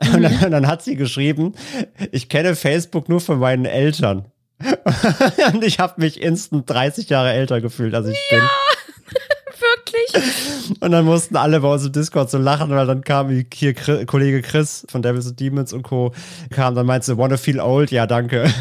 Und, dann, und dann hat sie geschrieben, ich kenne Facebook nur von meinen Eltern. und ich habe mich instant 30 Jahre älter gefühlt, als ich bin. Wirklich? Und dann mussten alle bei uns im Discord so lachen, weil dann kam hier Chri- Kollege Chris von Devils and Demons und Co. kam, dann meinte, wanna feel old? Ja, danke.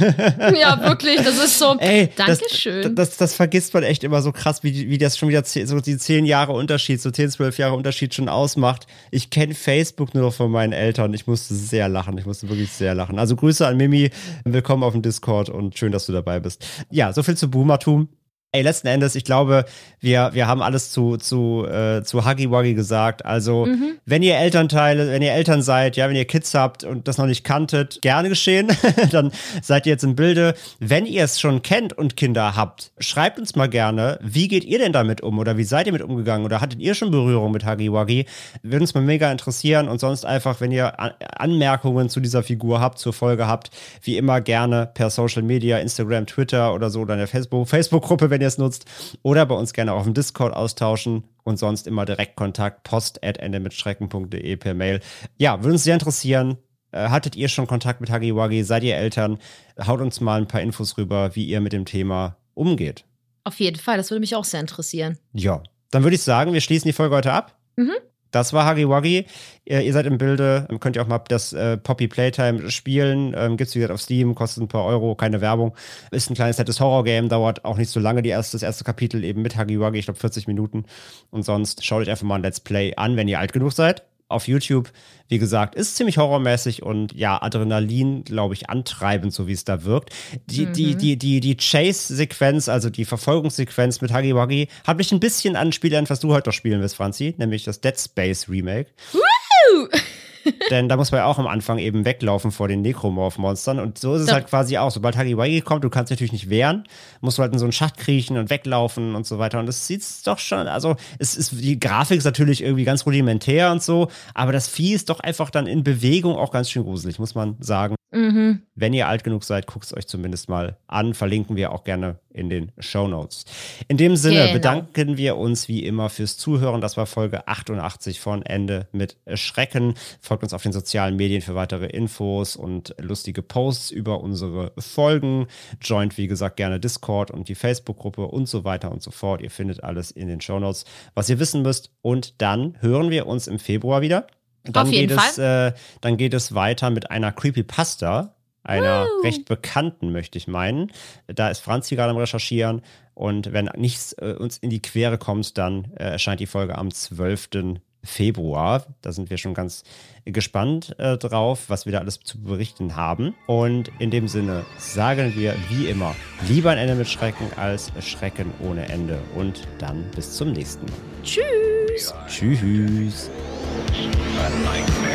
Ja, wirklich. Das ist so. Ey, das, Dankeschön. das, das vergisst man echt immer so krass, wie, wie das schon wieder so die zehn Jahre Unterschied, so 10, 12 Jahre Unterschied schon ausmacht. Ich kenne Facebook nur noch von meinen Eltern. Ich musste sehr lachen. Ich musste wirklich sehr lachen. Also Grüße an Mimi. Willkommen auf dem Discord und schön, dass du dabei bist. Ja, so viel zu Boomertum. Ey, letzten Endes, ich glaube, wir, wir haben alles zu, zu, äh, zu Huggy Wuggy gesagt. Also, wenn ihr Elternteile, wenn ihr Eltern seid, ja, wenn ihr Kids habt und das noch nicht kanntet, gerne geschehen, dann seid ihr jetzt im Bilde. Wenn ihr es schon kennt und Kinder habt, schreibt uns mal gerne, wie geht ihr denn damit um oder wie seid ihr mit umgegangen oder hattet ihr schon Berührung mit Huggy Wuggy? Würde uns mal mega interessieren und sonst einfach, wenn ihr An Anmerkungen zu dieser Figur habt, zur Folge habt, wie immer gerne per Social Media, Instagram, Twitter oder so oder in der Facebook- Facebook-Gruppe, wenn ihr es nutzt oder bei uns gerne auf dem Discord austauschen und sonst immer direkt Kontakt post at endemitschrecken.de per Mail. Ja, würde uns sehr interessieren. Äh, hattet ihr schon Kontakt mit Wuggy? Seid ihr Eltern? Haut uns mal ein paar Infos rüber, wie ihr mit dem Thema umgeht. Auf jeden Fall. Das würde mich auch sehr interessieren. Ja, dann würde ich sagen, wir schließen die Folge heute ab. Mhm. Das war Huggy Wuggy. Ihr, ihr seid im Bilde. Ähm, Könnt ihr auch mal das äh, Poppy Playtime spielen. Ähm, Gibt es wie gesagt auf Steam, kostet ein paar Euro, keine Werbung. Ist ein kleines nettes Horror-Game, dauert auch nicht so lange. Die erste, das erste Kapitel eben mit Wuggy, ich glaube 40 Minuten. Und sonst schaut euch einfach mal ein Let's Play an, wenn ihr alt genug seid. Auf YouTube, wie gesagt, ist ziemlich horrormäßig und ja, Adrenalin, glaube ich, antreibend, so wie es da wirkt. Die, die, die, die, die Chase-Sequenz, also die Verfolgungssequenz mit Huggy Wuggy, hat mich ein bisschen an ein Spiel erinnert, was du heute noch spielen wirst, Franzi, nämlich das Dead Space Remake. Denn da muss man ja auch am Anfang eben weglaufen vor den Necromorph-Monstern. Und so ist es Ja. halt quasi auch. Sobald Huggy Wuggy kommt, du kannst natürlich nicht wehren, musst du halt in so einen Schacht kriechen und weglaufen und so weiter. Und das sieht doch schon, also es ist, die Grafik ist natürlich irgendwie ganz rudimentär und so, aber das Vieh ist doch einfach dann in Bewegung auch ganz schön gruselig, muss man sagen. Mhm. Wenn ihr alt genug seid, guckt es euch zumindest mal an. Verlinken wir auch gerne in den Show Notes. In dem Sinne Genau. bedanken wir uns wie immer fürs Zuhören. Das war Folge 88 von Ende mit Schrecken. Folgt uns auf den sozialen Medien für weitere Infos und lustige Posts über unsere Folgen. Joint, wie gesagt, gerne Discord und die Facebook-Gruppe und so weiter und so fort. Ihr findet alles in den Show Notes, was ihr wissen müsst. Und dann hören wir uns im Februar wieder. Dann Auf jeden geht Es, äh, dann geht es weiter mit einer Creepypasta, einer recht bekannten, möchte ich meinen. Da ist Franzi gerade am Recherchieren und wenn nichts äh, uns in die Quere kommt, dann äh, erscheint die Folge am 12. Februar. Da sind wir schon ganz gespannt äh, drauf, was wir da alles zu berichten haben. Und in dem Sinne sagen wir wie immer, lieber ein Ende mit Schrecken als Schrecken ohne Ende. Und dann bis zum nächsten Mal. Tschüss. Tschüss. A nightmare